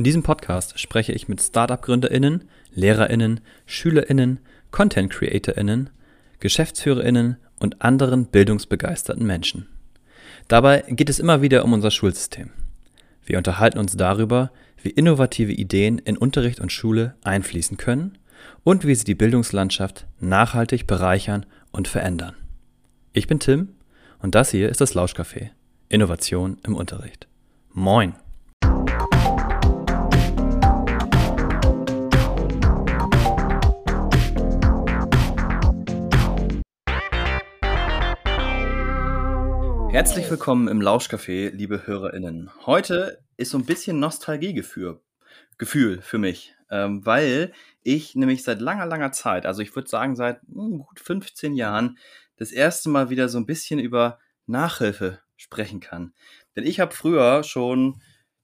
In diesem Podcast spreche ich mit Startup-GründerInnen, LehrerInnen, SchülerInnen, Content-CreatorInnen, GeschäftsführerInnen und anderen bildungsbegeisterten Menschen. Dabei geht es immer wieder um unser Schulsystem. Wir unterhalten uns darüber, wie innovative Ideen in Unterricht und Schule einfließen können und wie sie die Bildungslandschaft nachhaltig bereichern und verändern. Ich bin Tim und das hier ist das Lauschcafé. Innovation im Unterricht. Moin! Herzlich willkommen im Lauschcafé, liebe HörerInnen. Heute ist so ein bisschen Nostalgiegefühl Gefühl für mich, ähm, weil ich nämlich seit langer, langer Zeit, also ich würde sagen seit hm, gut 15 Jahren, das erste Mal wieder so ein bisschen über Nachhilfe sprechen kann. Denn ich habe früher schon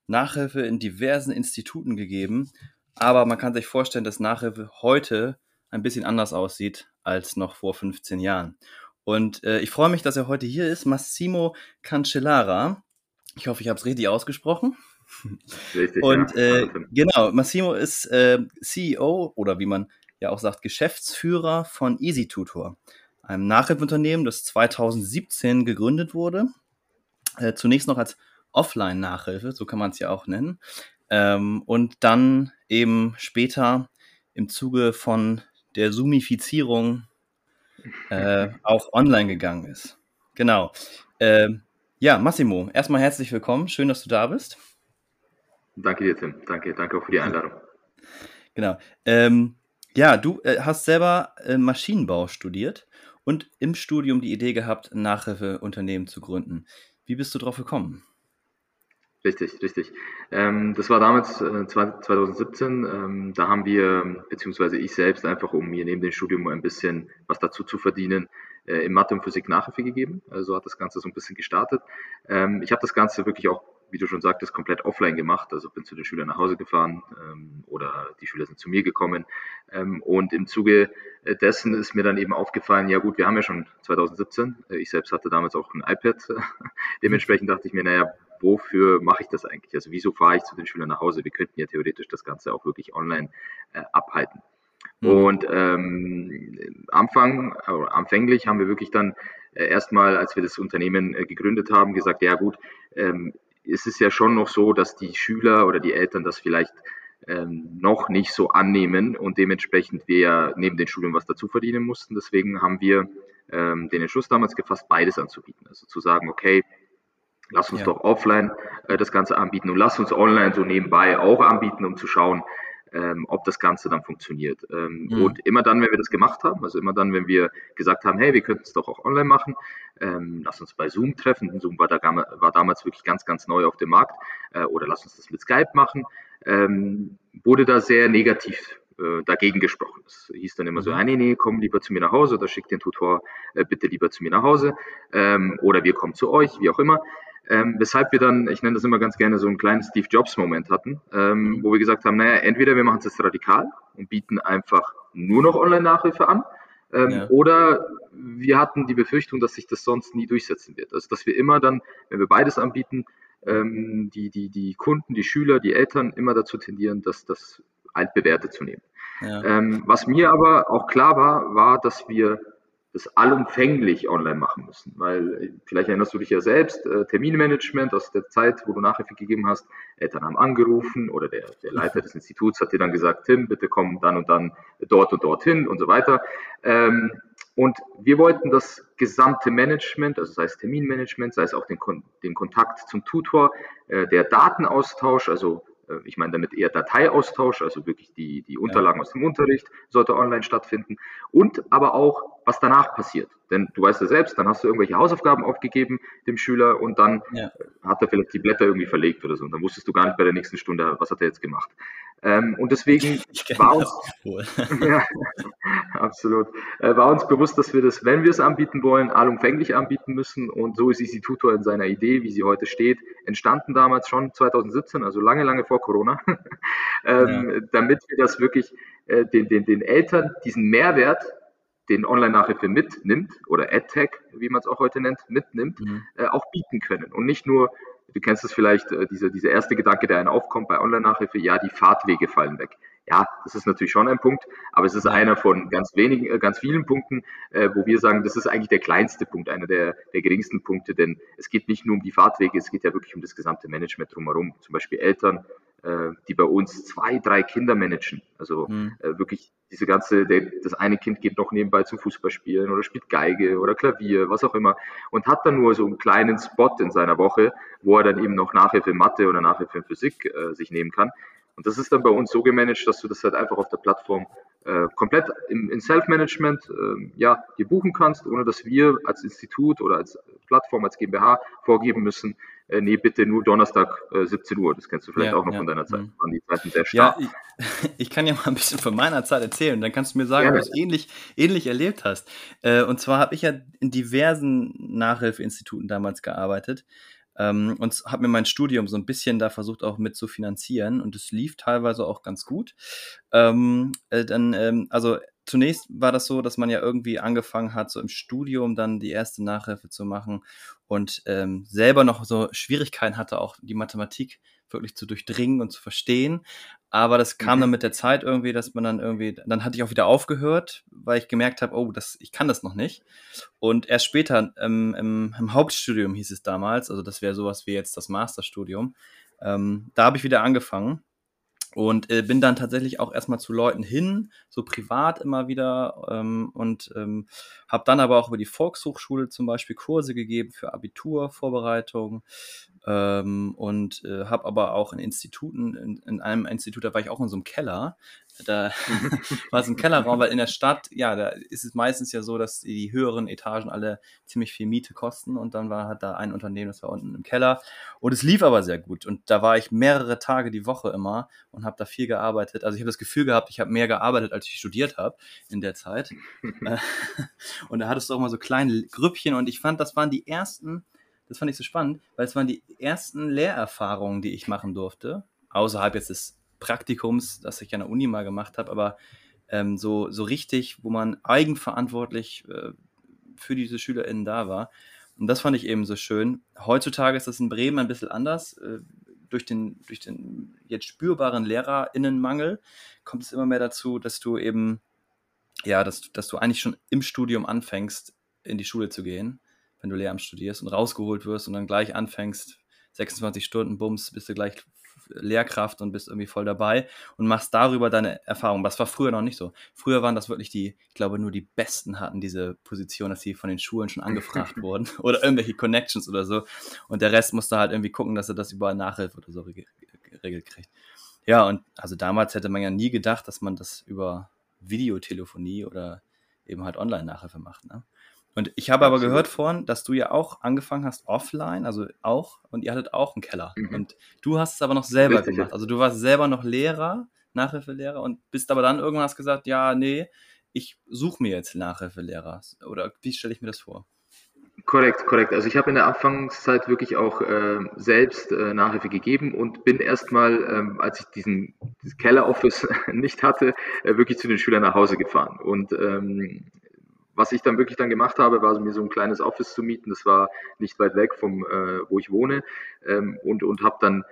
Nachhilfe in diversen Instituten gegeben, aber man kann sich vorstellen, dass Nachhilfe heute ein bisschen anders aussieht als noch vor 15 Jahren. Und äh, ich freue mich, dass er heute hier ist, Massimo Cancellara. Ich hoffe, ich habe es richtig ausgesprochen. Richtig. Und ja. äh, genau, Massimo ist äh, CEO oder wie man ja auch sagt, Geschäftsführer von Easy Tutor, einem Nachhilfeunternehmen, das 2017 gegründet wurde. Äh, zunächst noch als Offline-Nachhilfe, so kann man es ja auch nennen. Ähm, und dann eben später im Zuge von der Zoomifizierung äh, auch online gegangen ist. Genau. Ähm, ja, Massimo, erstmal herzlich willkommen. Schön, dass du da bist. Danke dir, Tim. Danke, danke auch für die Einladung. Genau. Ähm, ja, du äh, hast selber äh, Maschinenbau studiert und im Studium die Idee gehabt, ein Nachhilfeunternehmen zu gründen. Wie bist du drauf gekommen? Richtig, richtig. Ähm, das war damals äh, 2017. Ähm, da haben wir, beziehungsweise ich selbst, einfach um mir neben dem Studium ein bisschen was dazu zu verdienen, äh, in Mathe und Physik Nachhilfe gegeben. Also hat das Ganze so ein bisschen gestartet. Ähm, ich habe das Ganze wirklich auch, wie du schon sagtest, komplett offline gemacht. Also bin zu den Schülern nach Hause gefahren ähm, oder die Schüler sind zu mir gekommen. Ähm, und im Zuge dessen ist mir dann eben aufgefallen, ja gut, wir haben ja schon 2017. Äh, ich selbst hatte damals auch ein iPad. Dementsprechend dachte ich mir, naja, wofür mache ich das eigentlich? Also wieso fahre ich zu den Schülern nach Hause? Wir könnten ja theoretisch das Ganze auch wirklich online äh, abhalten. Mhm. Und ähm, Anfang, äh, anfänglich haben wir wirklich dann äh, erstmal, als wir das Unternehmen äh, gegründet haben, gesagt, ja gut, ähm, es ist ja schon noch so, dass die Schüler oder die Eltern das vielleicht ähm, noch nicht so annehmen und dementsprechend wir neben den Schulen was dazu verdienen mussten. Deswegen haben wir ähm, den Entschluss damals gefasst, beides anzubieten. Also zu sagen, okay, Lass uns ja. doch offline äh, das Ganze anbieten und lass uns online so nebenbei auch anbieten, um zu schauen, ähm, ob das Ganze dann funktioniert. Ähm, mhm. Und immer dann, wenn wir das gemacht haben, also immer dann, wenn wir gesagt haben, hey, wir könnten es doch auch online machen, ähm, lass uns bei Zoom treffen. Zoom war, da, war damals wirklich ganz, ganz neu auf dem Markt. Äh, oder lass uns das mit Skype machen. Ähm, wurde da sehr negativ äh, dagegen gesprochen. Es hieß dann immer so, mhm. ah, nee, nee, komm lieber zu mir nach Hause oder schick den Tutor äh, bitte lieber zu mir nach Hause ähm, oder wir kommen zu euch, wie auch immer. Ähm, weshalb wir dann, ich nenne das immer ganz gerne, so einen kleinen Steve Jobs-Moment hatten, ähm, wo wir gesagt haben, naja, entweder wir machen es jetzt radikal und bieten einfach nur noch Online-Nachhilfe an, ähm, ja. oder wir hatten die Befürchtung, dass sich das sonst nie durchsetzen wird. Also dass wir immer dann, wenn wir beides anbieten, ähm, die, die, die Kunden, die Schüler, die Eltern immer dazu tendieren, dass das altbewährte zu nehmen. Ja. Ähm, was mir aber auch klar war, war, dass wir das allumfänglich online machen müssen. Weil äh, vielleicht erinnerst du dich ja selbst, äh, Terminmanagement aus der Zeit, wo du Nachhilfe gegeben hast, Eltern haben angerufen oder der, der Leiter des Instituts hat dir dann gesagt, Tim, bitte komm dann und dann dort und dorthin und so weiter. Ähm, und wir wollten das gesamte Management, also sei es Terminmanagement, sei es auch den, den Kontakt zum Tutor, äh, der Datenaustausch, also ich meine damit eher Dateiaustausch, also wirklich die, die Unterlagen aus dem Unterricht sollte online stattfinden und aber auch, was danach passiert. Denn du weißt ja selbst, dann hast du irgendwelche Hausaufgaben aufgegeben dem Schüler und dann ja. hat er vielleicht die Blätter irgendwie verlegt oder so und dann wusstest du gar nicht bei der nächsten Stunde, was hat er jetzt gemacht. Ähm, und deswegen war uns, ja, absolut, äh, war uns bewusst, dass wir das, wenn wir es anbieten wollen, allumfänglich anbieten müssen. Und so ist Easy Tutor in seiner Idee, wie sie heute steht, entstanden damals schon 2017, also lange, lange vor Corona, ähm, ja. damit wir das wirklich äh, den, den, den Eltern diesen Mehrwert den Online-Nachhilfe mitnimmt oder AdTech, wie man es auch heute nennt, mitnimmt, mhm. äh, auch bieten können. Und nicht nur du kennst es vielleicht, äh, dieser, dieser erste Gedanke, der einen aufkommt bei Online-Nachhilfe, ja, die Fahrtwege fallen weg. Ja, das ist natürlich schon ein Punkt, aber es ist einer von ganz wenigen, äh, ganz vielen Punkten, äh, wo wir sagen, das ist eigentlich der kleinste Punkt, einer der, der geringsten Punkte, denn es geht nicht nur um die Fahrtwege, es geht ja wirklich um das gesamte Management drumherum. Zum Beispiel Eltern, äh, die bei uns zwei, drei Kinder managen. Also mhm. äh, wirklich diese ganze, der, das eine Kind geht noch nebenbei zum Fußballspielen oder spielt Geige oder Klavier, was auch immer und hat dann nur so einen kleinen Spot in seiner Woche, wo er dann eben noch Nachhilfe in Mathe oder Nachhilfe in Physik äh, sich nehmen kann. Und das ist dann bei uns so gemanagt, dass du das halt einfach auf der Plattform äh, komplett im, in Self-Management äh, ja, dir buchen kannst, ohne dass wir als Institut oder als Plattform, als GmbH vorgeben müssen, äh, nee, bitte nur Donnerstag äh, 17 Uhr. Das kennst du vielleicht ja, auch noch ja. von deiner Zeit. Mhm. Waren die Zeiten sehr stark. Ja, ich, ich, kann ja mal ein bisschen von meiner Zeit erzählen. Dann kannst du mir sagen, ob du es ähnlich, ähnlich erlebt hast. Äh, und zwar habe ich ja in diversen Nachhilfeinstituten damals gearbeitet ähm, und habe mir mein Studium so ein bisschen da versucht auch mit zu finanzieren und es lief teilweise auch ganz gut. Ähm, äh, dann, ähm, also zunächst war das so, dass man ja irgendwie angefangen hat, so im Studium dann die erste Nachhilfe zu machen und ähm, selber noch so Schwierigkeiten hatte, auch die Mathematik wirklich zu durchdringen und zu verstehen. Aber das kam mhm. dann mit der Zeit irgendwie, dass man dann irgendwie, dann hatte ich auch wieder aufgehört, weil ich gemerkt habe, oh, das, ich kann das noch nicht. Und erst später ähm, im, im, Hauptstudium hieß es damals, also das wäre sowas wie jetzt das Masterstudium, ähm, da habe ich wieder angefangen und äh, bin dann tatsächlich auch erstmal zu Leuten hin, so privat immer wieder. Ähm, und ähm, habe dann aber auch über die Volkshochschule zum Beispiel Kurse gegeben für Abiturvorbereitung. Ähm, und äh, habe aber auch in Instituten, in, in einem Institut, da war ich auch in so einem Keller, da war es ein Kellerraum, weil in der Stadt, ja, da ist es meistens ja so, dass die höheren Etagen alle ziemlich viel Miete kosten und dann war halt da ein Unternehmen, das war unten im Keller und es lief aber sehr gut und da war ich mehrere Tage die Woche immer und habe da viel gearbeitet. Also ich habe das Gefühl gehabt, ich habe mehr gearbeitet, als ich studiert habe in der Zeit. Äh, und da hattest du auch mal so kleine Grüppchen und ich fand, das waren die ersten, das fand ich so spannend, weil es waren die ersten Lehrerfahrungen, die ich machen durfte, außerhalb jetzt des Praktikums, das ich an der Uni mal gemacht habe, aber ähm, so, so richtig, wo man eigenverantwortlich äh, für diese SchülerInnen da war. Und das fand ich eben so schön. Heutzutage ist das in Bremen ein bisschen anders. Äh, durch, den, durch den jetzt spürbaren LehrerInnenmangel kommt es immer mehr dazu, dass du eben, ja, dass, dass du eigentlich schon im Studium anfängst, in die Schule zu gehen, wenn du Lehramt studierst und rausgeholt wirst und dann gleich anfängst, 26 Stunden Bums, bist du gleich Lehrkraft und bist irgendwie voll dabei und machst darüber deine Erfahrung. Das war früher noch nicht so. Früher waren das wirklich die, ich glaube, nur die Besten hatten diese Position, dass sie von den Schulen schon angefragt wurden oder irgendwelche Connections oder so. Und der Rest musste halt irgendwie gucken, dass er das über Nachhilfe oder so geregelt kriegt. Ja, und also damals hätte man ja nie gedacht, dass man das über Videotelefonie oder eben halt Online-Nachhilfe macht. Ne? Und ich habe aber gehört vorhin, dass du ja auch angefangen hast offline, also auch, und ihr hattet auch einen Keller. Mhm. Und du hast es aber noch selber Richtig. gemacht. Also du warst selber noch Lehrer, Nachhilfelehrer und bist aber dann irgendwann hast gesagt, ja, nee, ich suche mir jetzt Nachhilfelehrer. Oder wie stelle ich mir das vor? Korrekt, korrekt. Also ich habe in der Anfangszeit wirklich auch äh, selbst äh, Nachhilfe gegeben und bin erstmal, ähm, als ich diesen Keller-Office nicht hatte, äh, wirklich zu den Schülern nach Hause gefahren. Und ähm, was ich dann wirklich dann gemacht habe, war mir so ein kleines Office zu mieten. Das war nicht weit weg vom, äh, wo ich wohne ähm, und und habe dann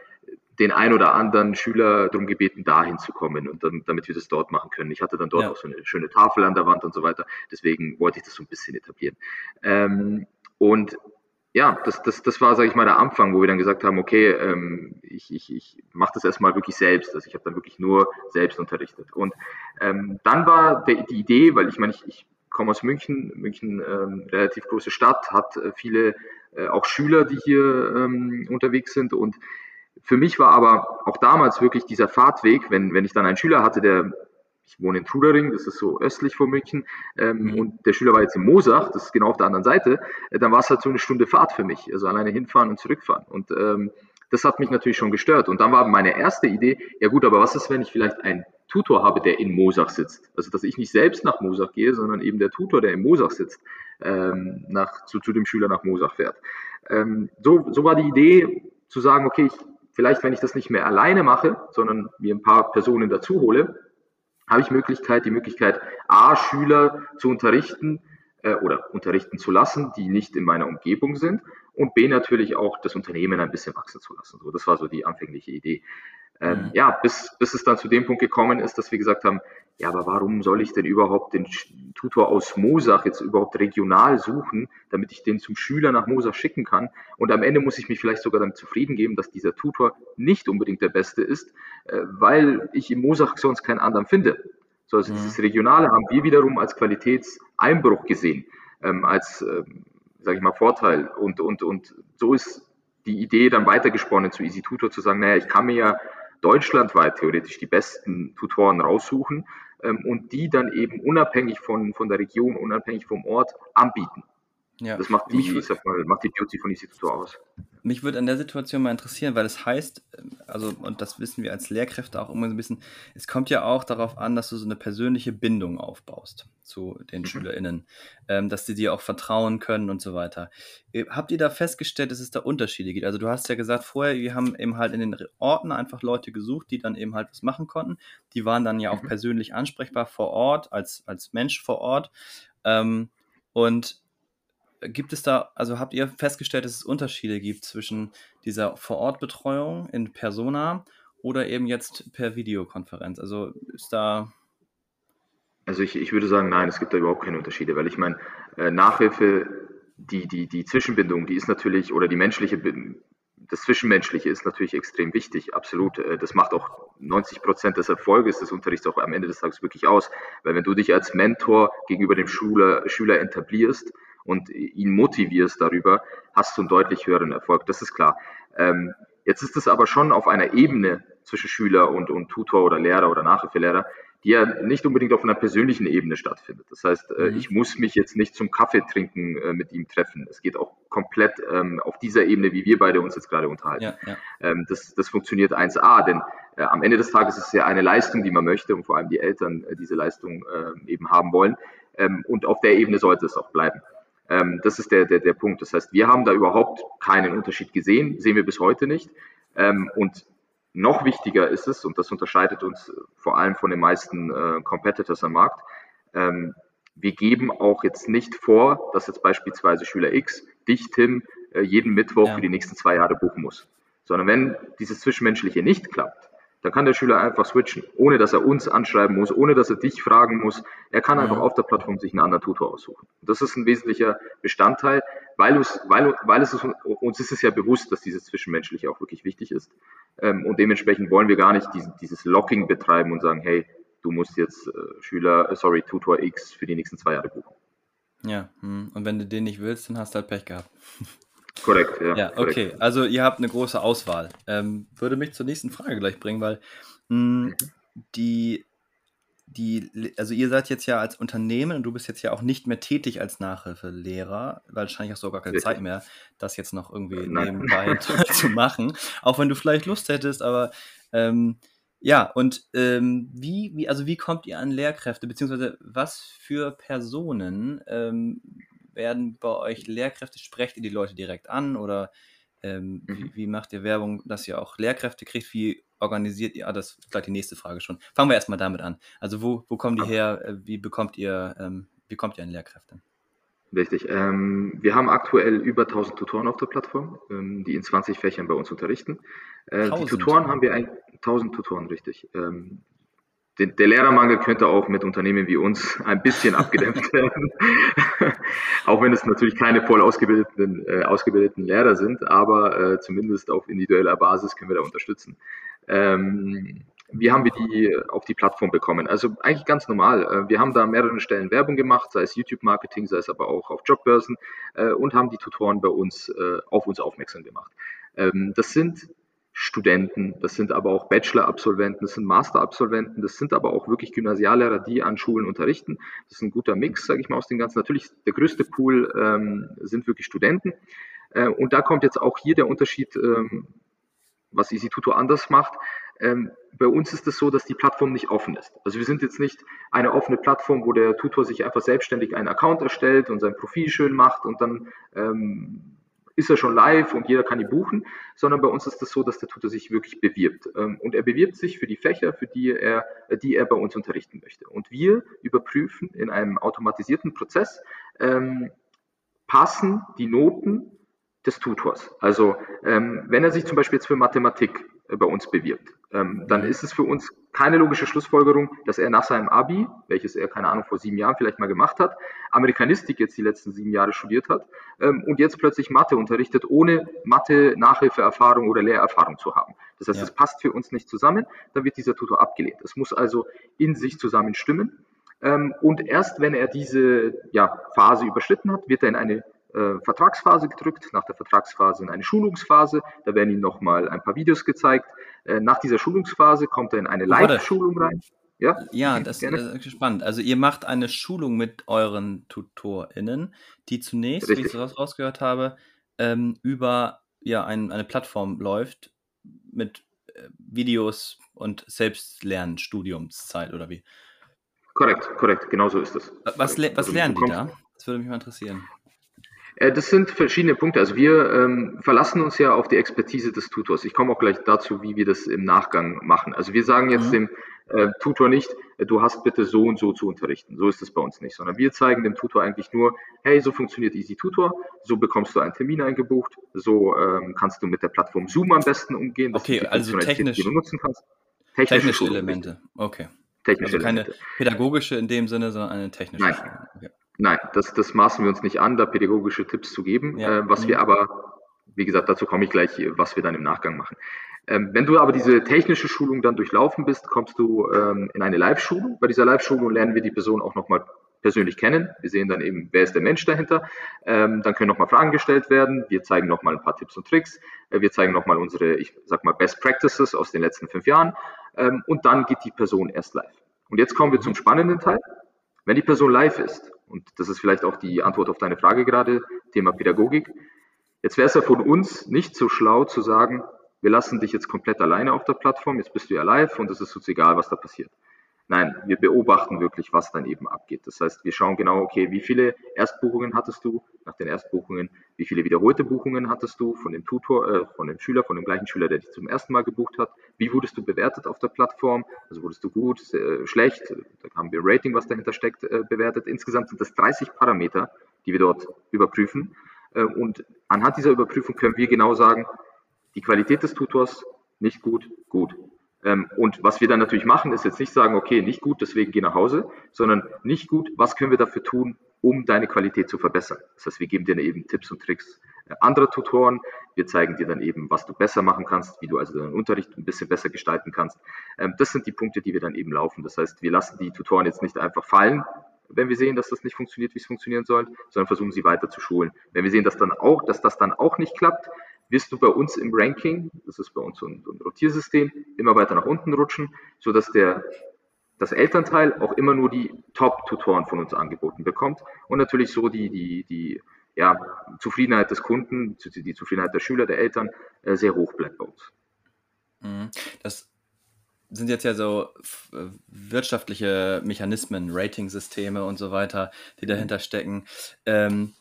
den ein oder anderen Schüler darum gebeten, dahin zu kommen und dann, damit wir das dort machen können. Ich hatte dann dort ja. auch so eine schöne Tafel an der Wand und so weiter. Deswegen wollte ich das so ein bisschen etablieren. Ähm, und ja, das, das, das war, sage ich mal, der Anfang, wo wir dann gesagt haben, okay, ähm, ich, ich, ich mache das erstmal wirklich selbst. Also ich habe dann wirklich nur selbst unterrichtet. Und ähm, dann war der, die Idee, weil ich meine, ich, ich komme aus München, München ähm, relativ große Stadt, hat äh, viele äh, auch Schüler, die hier ähm, unterwegs sind und für mich war aber auch damals wirklich dieser Fahrtweg, wenn, wenn ich dann einen Schüler hatte, der, ich wohne in Trudering, das ist so östlich von München, ähm, mhm. und der Schüler war jetzt in Mosach, das ist genau auf der anderen Seite, äh, dann war es halt so eine Stunde Fahrt für mich, also alleine hinfahren und zurückfahren. Und ähm, das hat mich natürlich schon gestört. Und dann war meine erste Idee, ja gut, aber was ist, wenn ich vielleicht ein Tutor habe, der in Mosach sitzt. Also dass ich nicht selbst nach Mosach gehe, sondern eben der Tutor, der in Mosach sitzt, ähm, nach, zu, zu dem Schüler nach Mosach fährt. Ähm, so, so war die Idee zu sagen, okay, ich, vielleicht wenn ich das nicht mehr alleine mache, sondern mir ein paar Personen dazu hole, habe ich Möglichkeit, die Möglichkeit, A, Schüler zu unterrichten, äh, oder unterrichten zu lassen, die nicht in meiner Umgebung sind und B natürlich auch das Unternehmen ein bisschen wachsen zu lassen. So, das war so die anfängliche Idee. Ähm, mhm. Ja, bis, bis es dann zu dem Punkt gekommen ist, dass wir gesagt haben, ja, aber warum soll ich denn überhaupt den Tutor aus Mosach jetzt überhaupt regional suchen, damit ich den zum Schüler nach Mosach schicken kann? Und am Ende muss ich mich vielleicht sogar damit zufrieden geben, dass dieser Tutor nicht unbedingt der beste ist, äh, weil ich im Mosach sonst keinen anderen finde. So, also dieses Regionale haben wir wiederum als Qualitätseinbruch gesehen, ähm, als, ähm, sage ich mal, Vorteil. Und, und, und so ist die Idee dann weitergesponnen zu Easy Tutor, zu sagen, naja, ich kann mir ja deutschlandweit theoretisch die besten Tutoren raussuchen ähm, und die dann eben unabhängig von, von der Region, unabhängig vom Ort anbieten. Ja. Das macht die, ich sag mal, macht die Beauty von Instituto aus. Mich würde an der Situation mal interessieren, weil es das heißt, also, und das wissen wir als Lehrkräfte auch immer so ein bisschen, es kommt ja auch darauf an, dass du so eine persönliche Bindung aufbaust zu den mhm. SchülerInnen, ähm, dass sie dir auch vertrauen können und so weiter. Äh, habt ihr da festgestellt, dass es da Unterschiede gibt? Also, du hast ja gesagt vorher, wir haben eben halt in den Orten einfach Leute gesucht, die dann eben halt was machen konnten. Die waren dann ja auch mhm. persönlich ansprechbar vor Ort, als, als Mensch vor Ort. Ähm, und gibt es da, also habt ihr festgestellt, dass es Unterschiede gibt zwischen dieser Vorortbetreuung in Persona oder eben jetzt per Videokonferenz? Also ist da. Also ich, ich würde sagen, nein, es gibt da überhaupt keine Unterschiede, weil ich meine, äh, Nachhilfe, die, die, die Zwischenbindung, die ist natürlich, oder die menschliche, das Zwischenmenschliche ist natürlich extrem wichtig, absolut. Äh, das macht auch 90 Prozent des Erfolges des Unterrichts auch am Ende des Tages wirklich aus. Weil wenn du dich als Mentor gegenüber dem Schüler, Schüler etablierst, und ihn motivierst darüber, hast du einen deutlich höheren Erfolg. Das ist klar. Ähm, jetzt ist es aber schon auf einer Ebene zwischen Schüler und, und Tutor oder Lehrer oder Nachhilfelehrer, die ja nicht unbedingt auf einer persönlichen Ebene stattfindet. Das heißt, äh, mhm. ich muss mich jetzt nicht zum Kaffee trinken äh, mit ihm treffen. Es geht auch komplett ähm, auf dieser Ebene, wie wir beide uns jetzt gerade unterhalten. Ja, ja. Ähm, das, das funktioniert 1a, denn äh, am Ende des Tages ist es ja eine Leistung, die man möchte und vor allem die Eltern äh, diese Leistung äh, eben haben wollen. Ähm, und auf der Ebene sollte es auch bleiben. Ähm, das ist der, der, der Punkt. Das heißt, wir haben da überhaupt keinen Unterschied gesehen, sehen wir bis heute nicht. Ähm, und noch wichtiger ist es, und das unterscheidet uns vor allem von den meisten äh, Competitors am Markt, ähm, wir geben auch jetzt nicht vor, dass jetzt beispielsweise Schüler X dich, Tim, äh, jeden Mittwoch ja. für die nächsten zwei Jahre buchen muss. Sondern wenn dieses Zwischenmenschliche nicht klappt, dann kann der Schüler einfach switchen, ohne dass er uns anschreiben muss, ohne dass er dich fragen muss. Er kann einfach auf der Plattform sich einen anderen Tutor aussuchen. Das ist ein wesentlicher Bestandteil, weil, es, weil, weil es ist, uns ist es ja bewusst, dass dieses Zwischenmenschliche auch wirklich wichtig ist. Ähm, und dementsprechend wollen wir gar nicht diesen, dieses Locking betreiben und sagen, hey, du musst jetzt äh, Schüler, äh, sorry, Tutor X für die nächsten zwei Jahre buchen. Ja, hm. und wenn du den nicht willst, dann hast du halt Pech gehabt. Korrekt, ja. Ja, okay. Korrekt. Also ihr habt eine große Auswahl. Ähm, würde mich zur nächsten Frage gleich bringen, weil mh, hm, die, die, also ihr seid jetzt ja als Unternehmen und du bist jetzt ja auch nicht mehr tätig als Nachhilfelehrer, wahrscheinlich hast du auch gar keine Zeit mehr, das jetzt noch irgendwie Nein. nebenbei zu machen. Auch wenn du vielleicht Lust hättest, aber ähm, ja, und ähm, wie, wie, also wie kommt ihr an Lehrkräfte, beziehungsweise was für Personen ähm, werden bei euch Lehrkräfte? Sprecht ihr die Leute direkt an oder ähm, mhm. wie, wie, macht ihr Werbung, dass ihr auch Lehrkräfte kriegt? Wie organisiert ihr? Ah, das ist gleich die nächste Frage schon. Fangen wir erstmal damit an. Also wo, wo kommen die her? Äh, wie bekommt ihr, ähm, wie kommt ihr an Lehrkräfte? Richtig. Ähm, wir haben aktuell über 1000 Tutoren auf der Plattform, ähm, die in 20 Fächern bei uns unterrichten. Äh, die Tutoren haben wir ein, 1000 Tutoren, richtig. Ähm, den, der Lehrermangel könnte auch mit Unternehmen wie uns ein bisschen abgedämpft werden. auch wenn es natürlich keine voll ausgebildeten, äh, ausgebildeten Lehrer sind, aber äh, zumindest auf individueller Basis können wir da unterstützen. Ähm, wie haben wir die auf die Plattform bekommen? Also eigentlich ganz normal. Äh, wir haben da an mehreren Stellen Werbung gemacht, sei es YouTube-Marketing, sei es aber auch auf Jobbörsen äh, und haben die Tutoren bei uns äh, auf uns aufmerksam gemacht. Ähm, das sind Studenten, das sind aber auch Bachelor-Absolventen, das sind Master-Absolventen, das sind aber auch wirklich Gymnasiallehrer, die an Schulen unterrichten. Das ist ein guter Mix, sage ich mal, aus den ganzen. Natürlich, der größte Pool ähm, sind wirklich Studenten. Äh, und da kommt jetzt auch hier der Unterschied, ähm, was Tutor anders macht. Ähm, bei uns ist es so, dass die Plattform nicht offen ist. Also wir sind jetzt nicht eine offene Plattform, wo der Tutor sich einfach selbstständig einen Account erstellt und sein Profil schön macht und dann ähm, ist er schon live und jeder kann ihn buchen, sondern bei uns ist es das so, dass der Tutor sich wirklich bewirbt. Ähm, und er bewirbt sich für die Fächer, für die er, die er bei uns unterrichten möchte. Und wir überprüfen in einem automatisierten Prozess, ähm, passen die Noten des Tutors. Also ähm, wenn er sich zum Beispiel jetzt für Mathematik äh, bei uns bewirbt, ähm, dann ist es für uns keine logische Schlussfolgerung, dass er nach seinem Abi, welches er, keine Ahnung, vor sieben Jahren vielleicht mal gemacht hat, Amerikanistik jetzt die letzten sieben Jahre studiert hat ähm, und jetzt plötzlich Mathe unterrichtet, ohne Mathe-Nachhilfeerfahrung oder Lehrerfahrung zu haben. Das heißt, es ja. passt für uns nicht zusammen, dann wird dieser Tutor abgelehnt. Es muss also in sich zusammen stimmen. Ähm, und erst wenn er diese ja, Phase überschritten hat, wird er in eine äh, Vertragsphase gedrückt, nach der Vertragsphase in eine Schulungsphase. Da werden Ihnen nochmal ein paar Videos gezeigt. Äh, nach dieser Schulungsphase kommt er in eine Live-Schulung rein. Ja, ja das Gerne. ist spannend. Also ihr macht eine Schulung mit euren TutorInnen, die zunächst, Richtig. wie ich es rausgehört habe, ähm, über ja, ein, eine Plattform läuft mit äh, Videos und Selbstlernstudiumszeit oder wie? Korrekt, korrekt, genau so ist es. Was, was also, lernen die da? Das würde mich mal interessieren. Äh, das sind verschiedene Punkte. Also wir ähm, verlassen uns ja auf die Expertise des Tutors. Ich komme auch gleich dazu, wie wir das im Nachgang machen. Also wir sagen jetzt mhm. dem äh, Tutor nicht, äh, du hast bitte so und so zu unterrichten. So ist es bei uns nicht, sondern wir zeigen dem Tutor eigentlich nur, hey, so funktioniert Easy Tutor, so bekommst du einen Termin eingebucht, so ähm, kannst du mit der Plattform Zoom am besten umgehen. Das okay, also technisch, die du nutzen kannst. Technische, technische Elemente, okay. Technische also keine Elemente. pädagogische in dem Sinne, sondern eine technische. Nein. Okay. Nein, das, das maßen wir uns nicht an, da pädagogische Tipps zu geben. Ja. Äh, was wir aber, wie gesagt, dazu komme ich gleich, was wir dann im Nachgang machen. Ähm, wenn du aber diese technische Schulung dann durchlaufen bist, kommst du ähm, in eine Live-Schulung. Bei dieser Live-Schulung lernen wir die Person auch nochmal persönlich kennen. Wir sehen dann eben, wer ist der Mensch dahinter. Ähm, dann können nochmal Fragen gestellt werden. Wir zeigen nochmal ein paar Tipps und Tricks. Äh, wir zeigen nochmal unsere, ich sag mal, Best Practices aus den letzten fünf Jahren. Ähm, und dann geht die Person erst live. Und jetzt kommen wir zum spannenden Teil. Wenn die Person live ist und das ist vielleicht auch die Antwort auf deine Frage gerade, Thema Pädagogik. Jetzt wäre es ja von uns nicht so schlau zu sagen, wir lassen dich jetzt komplett alleine auf der Plattform, jetzt bist du ja live und es ist uns egal, was da passiert. Nein, wir beobachten wirklich, was dann eben abgeht. Das heißt, wir schauen genau, okay, wie viele Erstbuchungen hattest du nach den Erstbuchungen, wie viele wiederholte Buchungen hattest du von dem Tutor, äh, von dem Schüler, von dem gleichen Schüler, der dich zum ersten Mal gebucht hat, wie wurdest du bewertet auf der Plattform, also wurdest du gut, äh, schlecht, da haben wir ein Rating, was dahinter steckt, äh, bewertet. Insgesamt sind das 30 Parameter, die wir dort überprüfen. Äh, und anhand dieser Überprüfung können wir genau sagen, die Qualität des Tutors nicht gut, gut. Ähm, und was wir dann natürlich machen, ist jetzt nicht sagen, okay, nicht gut, deswegen geh nach Hause, sondern nicht gut, was können wir dafür tun, um deine Qualität zu verbessern. Das heißt, wir geben dir eben Tipps und Tricks äh, anderer Tutoren. Wir zeigen dir dann eben, was du besser machen kannst, wie du also deinen Unterricht ein bisschen besser gestalten kannst. Ähm, das sind die Punkte, die wir dann eben laufen. Das heißt, wir lassen die Tutoren jetzt nicht einfach fallen, wenn wir sehen, dass das nicht funktioniert, wie es funktionieren soll, sondern versuchen sie weiter zu schulen. Wenn wir sehen, dass dann auch, dass das dann auch nicht klappt, wirst du bei uns im Ranking, das ist bei uns so ein, ein Rotiersystem, immer weiter nach unten rutschen, sodass der, das Elternteil auch immer nur die Top-Tutoren von uns angeboten bekommt und natürlich so die, die, die ja, Zufriedenheit des Kunden, die Zufriedenheit der Schüler, der Eltern äh, sehr hoch bleibt bei uns. Mhm. Das sind jetzt ja so äh, wirtschaftliche Mechanismen, Ratingsysteme und so weiter, die dahinter stecken. Ähm,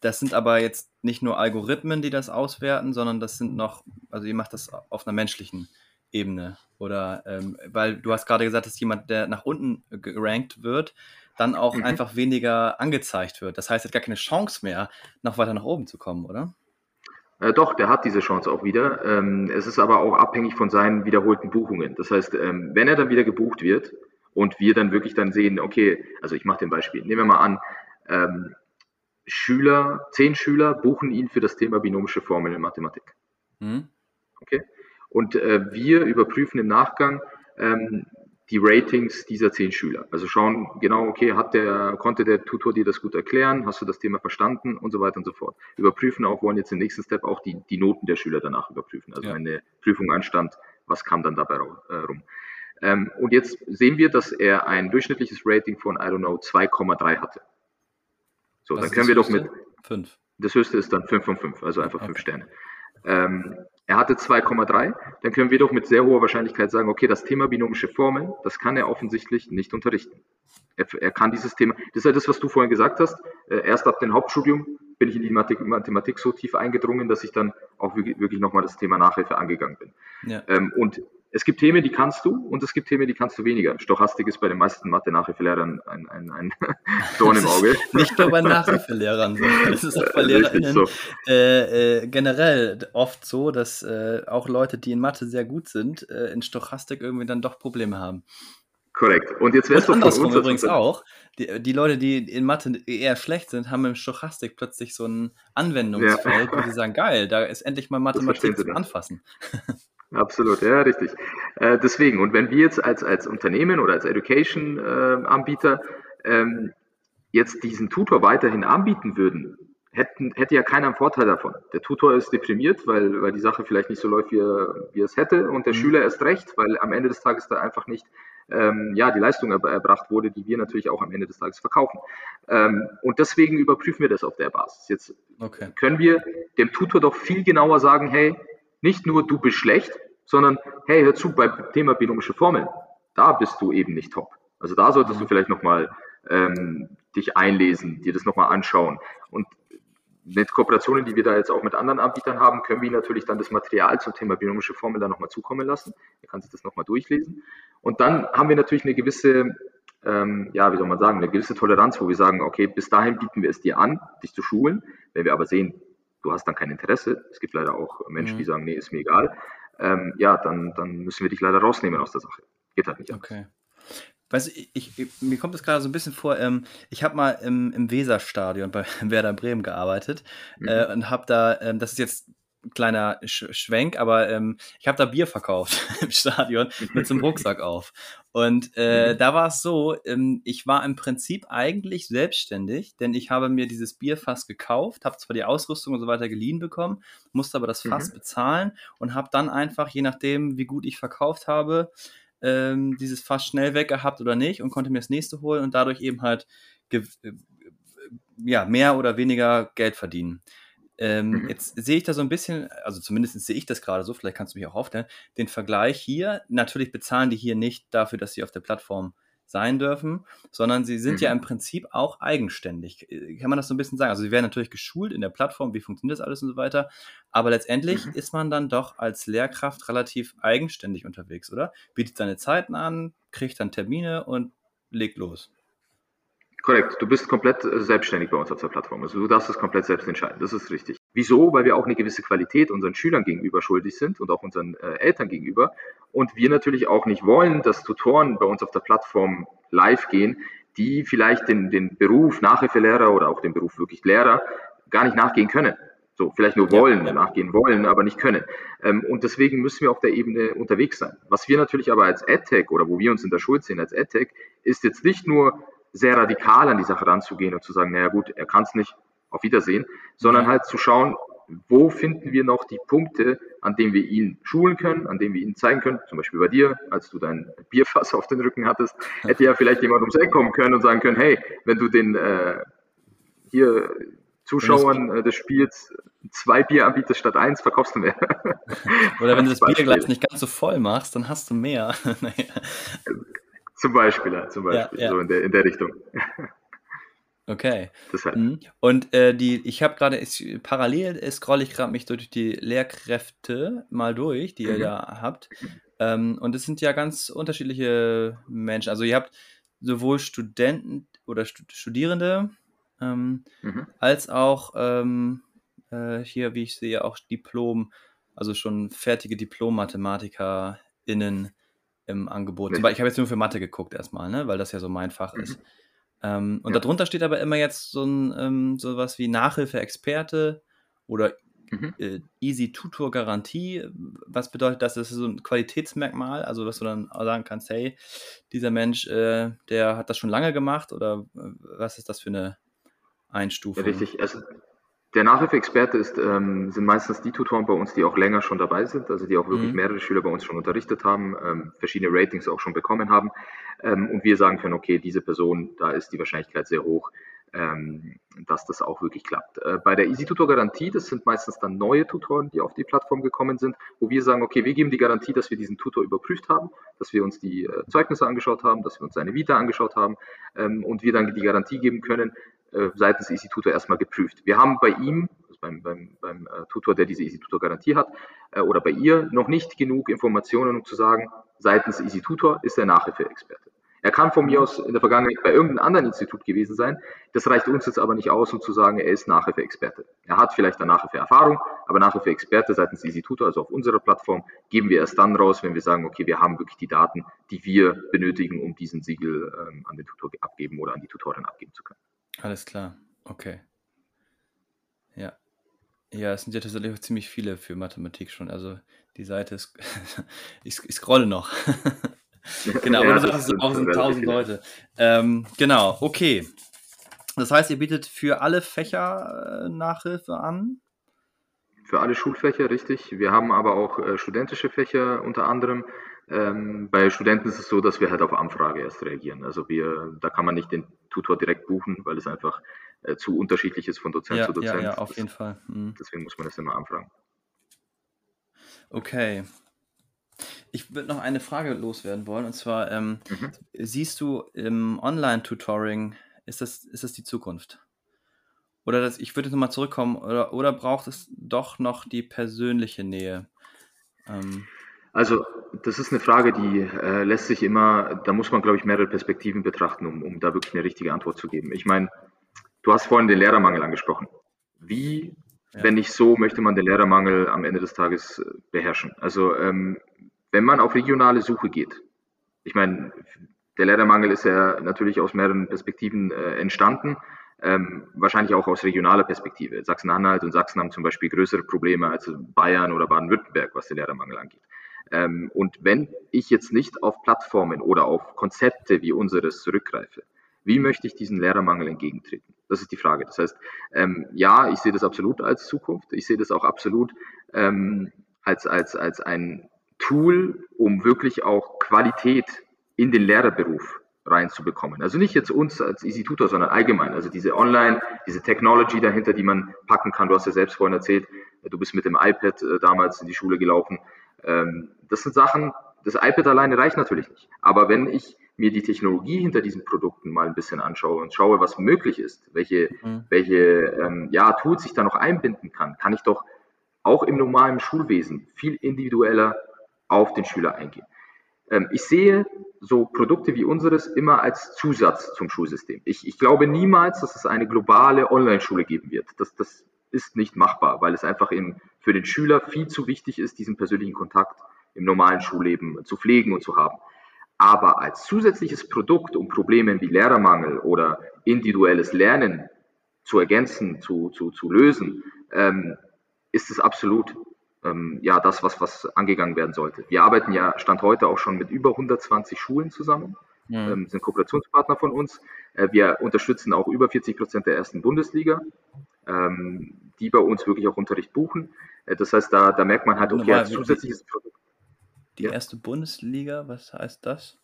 das sind aber jetzt nicht nur Algorithmen, die das auswerten, sondern das sind noch, also ihr macht das auf einer menschlichen Ebene. Oder ähm, weil du hast gerade gesagt, dass jemand, der nach unten gerankt wird, dann auch mhm. einfach weniger angezeigt wird. Das heißt, er hat gar keine Chance mehr, noch weiter nach oben zu kommen, oder? Äh, doch, der hat diese Chance auch wieder. Ähm, es ist aber auch abhängig von seinen wiederholten Buchungen. Das heißt, ähm, wenn er dann wieder gebucht wird und wir dann wirklich dann sehen, okay, also ich mache den Beispiel, nehmen wir mal an, ähm, Schüler, zehn Schüler buchen ihn für das Thema binomische Formeln in Mathematik. Mhm. Okay? Und äh, wir überprüfen im Nachgang ähm, die Ratings dieser zehn Schüler. Also schauen genau, okay, hat der, konnte der Tutor dir das gut erklären, hast du das Thema verstanden und so weiter und so fort. Überprüfen auch, wollen jetzt im nächsten Step auch die, die Noten der Schüler danach überprüfen. Also ja. wenn eine Prüfung anstand, was kam dann dabei äh, rum. Ähm, und jetzt sehen wir, dass er ein durchschnittliches Rating von, I don't know, 2,3 hatte. So, Was dann können wir doch mit. 5. Das höchste ist dann 5 von 5, also einfach 5 okay. Sterne. Ähm, er hatte 2,3, dann können wir doch mit sehr hoher Wahrscheinlichkeit sagen, okay, das Thema binomische Formeln, das kann er offensichtlich nicht unterrichten. Er, er kann dieses Thema, das ist ja das, was du vorhin gesagt hast, äh, erst ab dem Hauptstudium bin ich in die Mathematik so tief eingedrungen, dass ich dann auch wirklich, wirklich nochmal das Thema Nachhilfe angegangen bin. Ja. Ähm, und es gibt Themen, die kannst du und es gibt Themen, die kannst du weniger. Stochastik ist bei den meisten Mathe-Nachhilfelehrern ein, ein, ein Dorn im Auge. Nicht nur bei Nachhilfelehrern so. Es ist auch bei LehrerInnen so. äh, äh, generell oft so, dass äh, auch Leute, die in Mathe sehr gut sind, äh, in Stochastik irgendwie dann doch Probleme haben. Korrekt. Und jetzt wärst du andersrum übrigens auch. Die, die, Leute, die in Mathe eher schlecht sind, haben im Stochastik plötzlich so ein Anwendungsfeld, ja. wo sie sagen, geil, da ist endlich mal Mathematik zum Anfassen. Absolut, ja, richtig. Äh, deswegen, und wenn wir jetzt als, als Unternehmen oder als Education-Anbieter äh, ähm, jetzt diesen Tutor weiterhin anbieten würden, hätten, hätte ja keiner einen Vorteil davon. Der Tutor ist deprimiert, weil, weil die Sache vielleicht nicht so läuft, wie er, wie er es hätte, und der mhm. Schüler erst recht, weil am Ende des Tages da einfach nicht ähm, ja, die Leistung erbracht wurde, die wir natürlich auch am Ende des Tages verkaufen. Ähm, und deswegen überprüfen wir das auf der Basis. Jetzt okay. können wir dem Tutor doch viel genauer sagen, hey, nicht nur du bist schlecht, sondern hey, hör zu, beim Thema binomische Formeln, da bist du eben nicht top. Also da solltest du vielleicht nochmal ähm, dich einlesen, dir das nochmal anschauen. Und mit Kooperationen, die wir da jetzt auch mit anderen Anbietern haben, können wir natürlich dann das Material zum Thema binomische Formeln dann nochmal zukommen lassen. Er kann sich das nochmal durchlesen. Und dann haben wir natürlich eine gewisse, ähm, ja, wie soll man sagen, eine gewisse Toleranz, wo wir sagen, okay, bis dahin bieten wir es dir an, dich zu schulen. Wenn wir aber sehen, du hast dann kein Interesse, es gibt leider auch Menschen, mhm. die sagen, nee, ist mir egal, ähm, ja, dann, dann müssen wir dich leider rausnehmen aus der Sache. Geht halt nicht. Okay. Weißt du, ich, ich, mir kommt es gerade so ein bisschen vor, ähm, ich habe mal im, im Weserstadion bei Werder Bremen gearbeitet mhm. äh, und habe da, ähm, das ist jetzt kleiner Sch Schwenk, aber ähm, ich habe da Bier verkauft im Stadion mit so einem Rucksack auf. Und äh, mhm. da war es so, ähm, ich war im Prinzip eigentlich selbstständig, denn ich habe mir dieses Bierfass gekauft, habe zwar die Ausrüstung und so weiter geliehen bekommen, musste aber das Fass mhm. bezahlen und habe dann einfach, je nachdem, wie gut ich verkauft habe, ähm, dieses Fass schnell weggehabt oder nicht und konnte mir das nächste holen und dadurch eben halt äh, ja, mehr oder weniger Geld verdienen. Ähm, mhm. Jetzt sehe ich da so ein bisschen, also zumindest sehe ich das gerade so, vielleicht kannst du mich auch aufstellen, den Vergleich hier. Natürlich bezahlen die hier nicht dafür, dass sie auf der Plattform sein dürfen, sondern sie sind mhm. ja im Prinzip auch eigenständig. Äh, kann man das so ein bisschen sagen? Also sie werden natürlich geschult in der Plattform, wie funktioniert das alles und so weiter, aber letztendlich mhm. ist man dann doch als Lehrkraft relativ eigenständig unterwegs, oder? Bietet seine Zeiten an, kriegt dann Termine und legt los. Korrekt, du bist komplett äh, selbstständig bei uns auf der Plattform. Also du darfst es komplett selbst entscheiden, das ist richtig. Wieso? Weil wir auch eine gewisse Qualität unseren Schülern gegenüber schuldig sind und auch unseren äh, Eltern gegenüber. Und wir natürlich auch nicht wollen, dass Tutoren bei uns auf der Plattform live gehen, die vielleicht den, den Beruf Nachhilfelehrer oder auch den Beruf wirklich Lehrer gar nicht nachgehen können. So, vielleicht nur wollen, ja. nachgehen wollen, aber nicht können. Ähm, und deswegen müssen wir auf der Ebene unterwegs sein. Was wir natürlich aber als AdTech oder wo wir uns in der Schuld sehen als AdTech, ist jetzt nicht nur sehr radikal an die Sache ranzugehen und zu sagen, naja gut, er kann es nicht, auf Wiedersehen, sondern halt zu schauen, wo finden wir noch die Punkte, an denen wir ihn schulen können, an denen wir ihn zeigen können, zum Beispiel bei dir, als du dein Bierfass auf den Rücken hattest, hätte ja vielleicht jemand ums Eck kommen können und sagen können, hey, wenn du den äh, hier Zuschauern äh, des Spiels zwei Bier anbietest statt eins, verkaufst du mehr. Oder wenn du das Bierglas nicht ganz so voll machst, dann hast du mehr. naja. Zum Beispiel, ja, zum Beispiel, ja, ja. so in der, in der Richtung. Okay. Deshalb. Mhm. Und äh, die, ich habe gerade, parallel scrolle ich gerade mich durch die Lehrkräfte mal durch, die mhm. ihr da habt. Ähm, und es sind ja ganz unterschiedliche Menschen. Also ihr habt sowohl Studenten oder Studierende ähm, mhm. als auch ähm, äh, hier, wie ich sehe, auch Diplom, also schon fertige Diplom-MathematikerInnen im Angebot. ich habe jetzt nur für Mathe geguckt erstmal, ne? weil das ja so mein Fach mhm. ist. Ähm, und ja. darunter steht aber immer jetzt so ein ähm, sowas wie Nachhilfe-Experte oder mhm. äh, Easy Tutor Garantie. Was bedeutet das? Das ist so ein Qualitätsmerkmal, also dass du dann sagen kannst, hey, dieser Mensch, äh, der hat das schon lange gemacht oder äh, was ist das für eine Einstufung? Ja, richtig. Also der Nachhilfeexperte ist, ähm, sind meistens die Tutoren bei uns, die auch länger schon dabei sind, also die auch wirklich mhm. mehrere Schüler bei uns schon unterrichtet haben, ähm, verschiedene Ratings auch schon bekommen haben. Ähm, und wir sagen können, okay, diese Person, da ist die Wahrscheinlichkeit sehr hoch, dass das auch wirklich klappt. Äh, bei der Easy Tutor Garantie, das sind meistens dann neue Tutoren, die auf die Plattform gekommen sind, wo wir sagen, okay, wir geben die Garantie, dass wir diesen Tutor überprüft haben, dass wir uns die äh, Zeugnisse angeschaut haben, dass wir uns seine Vita angeschaut haben ähm, und wir dann die Garantie geben können, äh, seitens Easy Tutor erstmal geprüft. Wir haben bei ihm, also beim, beim, beim äh, Tutor, der diese Easy Tutor Garantie hat, äh, oder bei ihr noch nicht genug Informationen, um zu sagen, seitens Easy Tutor ist er Nachhilfeexperte. Er kann von mir aus in der Vergangenheit bei irgendeinem anderen Institut gewesen sein. Das reicht uns jetzt aber nicht aus, um zu sagen, er ist Nachhilfeexperte. Er hat vielleicht eine Nachhilfeerfahrung, aber Nachhilfeexperte seitens Institut, also auf unserer Plattform, geben wir erst dann raus, wenn wir sagen, okay, wir haben wirklich die Daten, die wir benötigen, um diesen Siegel ähm, an den Tutor abgeben oder an die Tutorin abgeben zu können. Alles klar, okay. Ja. Ja, es sind ja tatsächlich auch ziemlich viele für Mathematik schon. Also die Seite ist, ich scrolle noch. genau, ja, aber das, das sind auch 1000 Leute. Ähm, genau, okay. Das heißt, ihr bietet für alle Fächer äh, Nachhilfe an? Für alle Schulfächer, richtig. Wir haben aber auch äh, studentische Fächer unter anderem. Ähm, bei Studenten ist es so, dass wir halt auf Anfrage erst reagieren. Also wir, da kann man nicht den Tutor direkt buchen, weil es einfach äh, zu unterschiedlich ist von Dozent ja, zu Dozent. Ja, ja, auf das, jeden Fall. Mhm. Deswegen muss man das immer anfragen. Okay. Ich würde noch eine Frage loswerden wollen, und zwar, ähm, mhm. siehst du im Online-Tutoring, ist das, ist das die Zukunft? Oder das, ich würde jetzt nochmal zurückkommen, oder, oder braucht es doch noch die persönliche Nähe? Ähm, also, das ist eine Frage, die äh, lässt sich immer, da muss man, glaube ich, mehrere Perspektiven betrachten, um, um da wirklich eine richtige Antwort zu geben. Ich meine, du hast vorhin den Lehrermangel angesprochen. Wie, ja. wenn nicht so, möchte man den Lehrermangel am Ende des Tages äh, beherrschen? Also, ähm, wenn man auf regionale Suche geht, ich meine, der Lehrermangel ist ja natürlich aus mehreren Perspektiven äh, entstanden, ähm, wahrscheinlich auch aus regionaler Perspektive. Sachsen-Anhalt und Sachsen haben zum Beispiel größere Probleme als Bayern oder Baden-Württemberg, was den Lehrermangel angeht. Ähm, und wenn ich jetzt nicht auf Plattformen oder auf Konzepte wie unseres zurückgreife, wie möchte ich diesen Lehrermangel entgegentreten? Das ist die Frage. Das heißt, ähm, ja, ich sehe das absolut als Zukunft. Ich sehe das auch absolut ähm, als, als, als ein Tool, um wirklich auch Qualität in den Lehrerberuf reinzubekommen. Also nicht jetzt uns als Easy Tutor, sondern allgemein. Also diese Online, diese Technology dahinter, die man packen kann. Du hast ja selbst vorhin erzählt, du bist mit dem iPad äh, damals in die Schule gelaufen. Ähm, das sind Sachen, das iPad alleine reicht natürlich nicht. Aber wenn ich mir die Technologie hinter diesen Produkten mal ein bisschen anschaue und schaue, was möglich ist, welche, mhm. welche ähm, ja, Tools ich da noch einbinden kann, kann ich doch auch im normalen Schulwesen viel individueller auf den Schüler eingehen. Ähm, ich sehe so Produkte wie unseres immer als Zusatz zum Schulsystem. Ich, ich glaube niemals, dass es eine globale Online-Schule geben wird. Das, das ist nicht machbar, weil es einfach in, für den Schüler viel zu wichtig ist, diesen persönlichen Kontakt im normalen Schulleben zu pflegen und zu haben. Aber als zusätzliches Produkt, um Probleme wie Lehrermangel oder individuelles Lernen zu ergänzen, zu, zu, zu lösen, ähm, ist es absolut ähm, ja das, was, was angegangen werden sollte. Wir arbeiten ja Stand heute auch schon mit über 120 Schulen zusammen, mhm. ähm, sind Kooperationspartner von uns. Äh, wir unterstützen auch über 40 Prozent der ersten Bundesliga, ähm, die bei uns wirklich auch Unterricht buchen. Äh, das heißt, da, da merkt man halt, okay, als zusätzliches Produkt. Die ja. erste Bundesliga, was heißt das?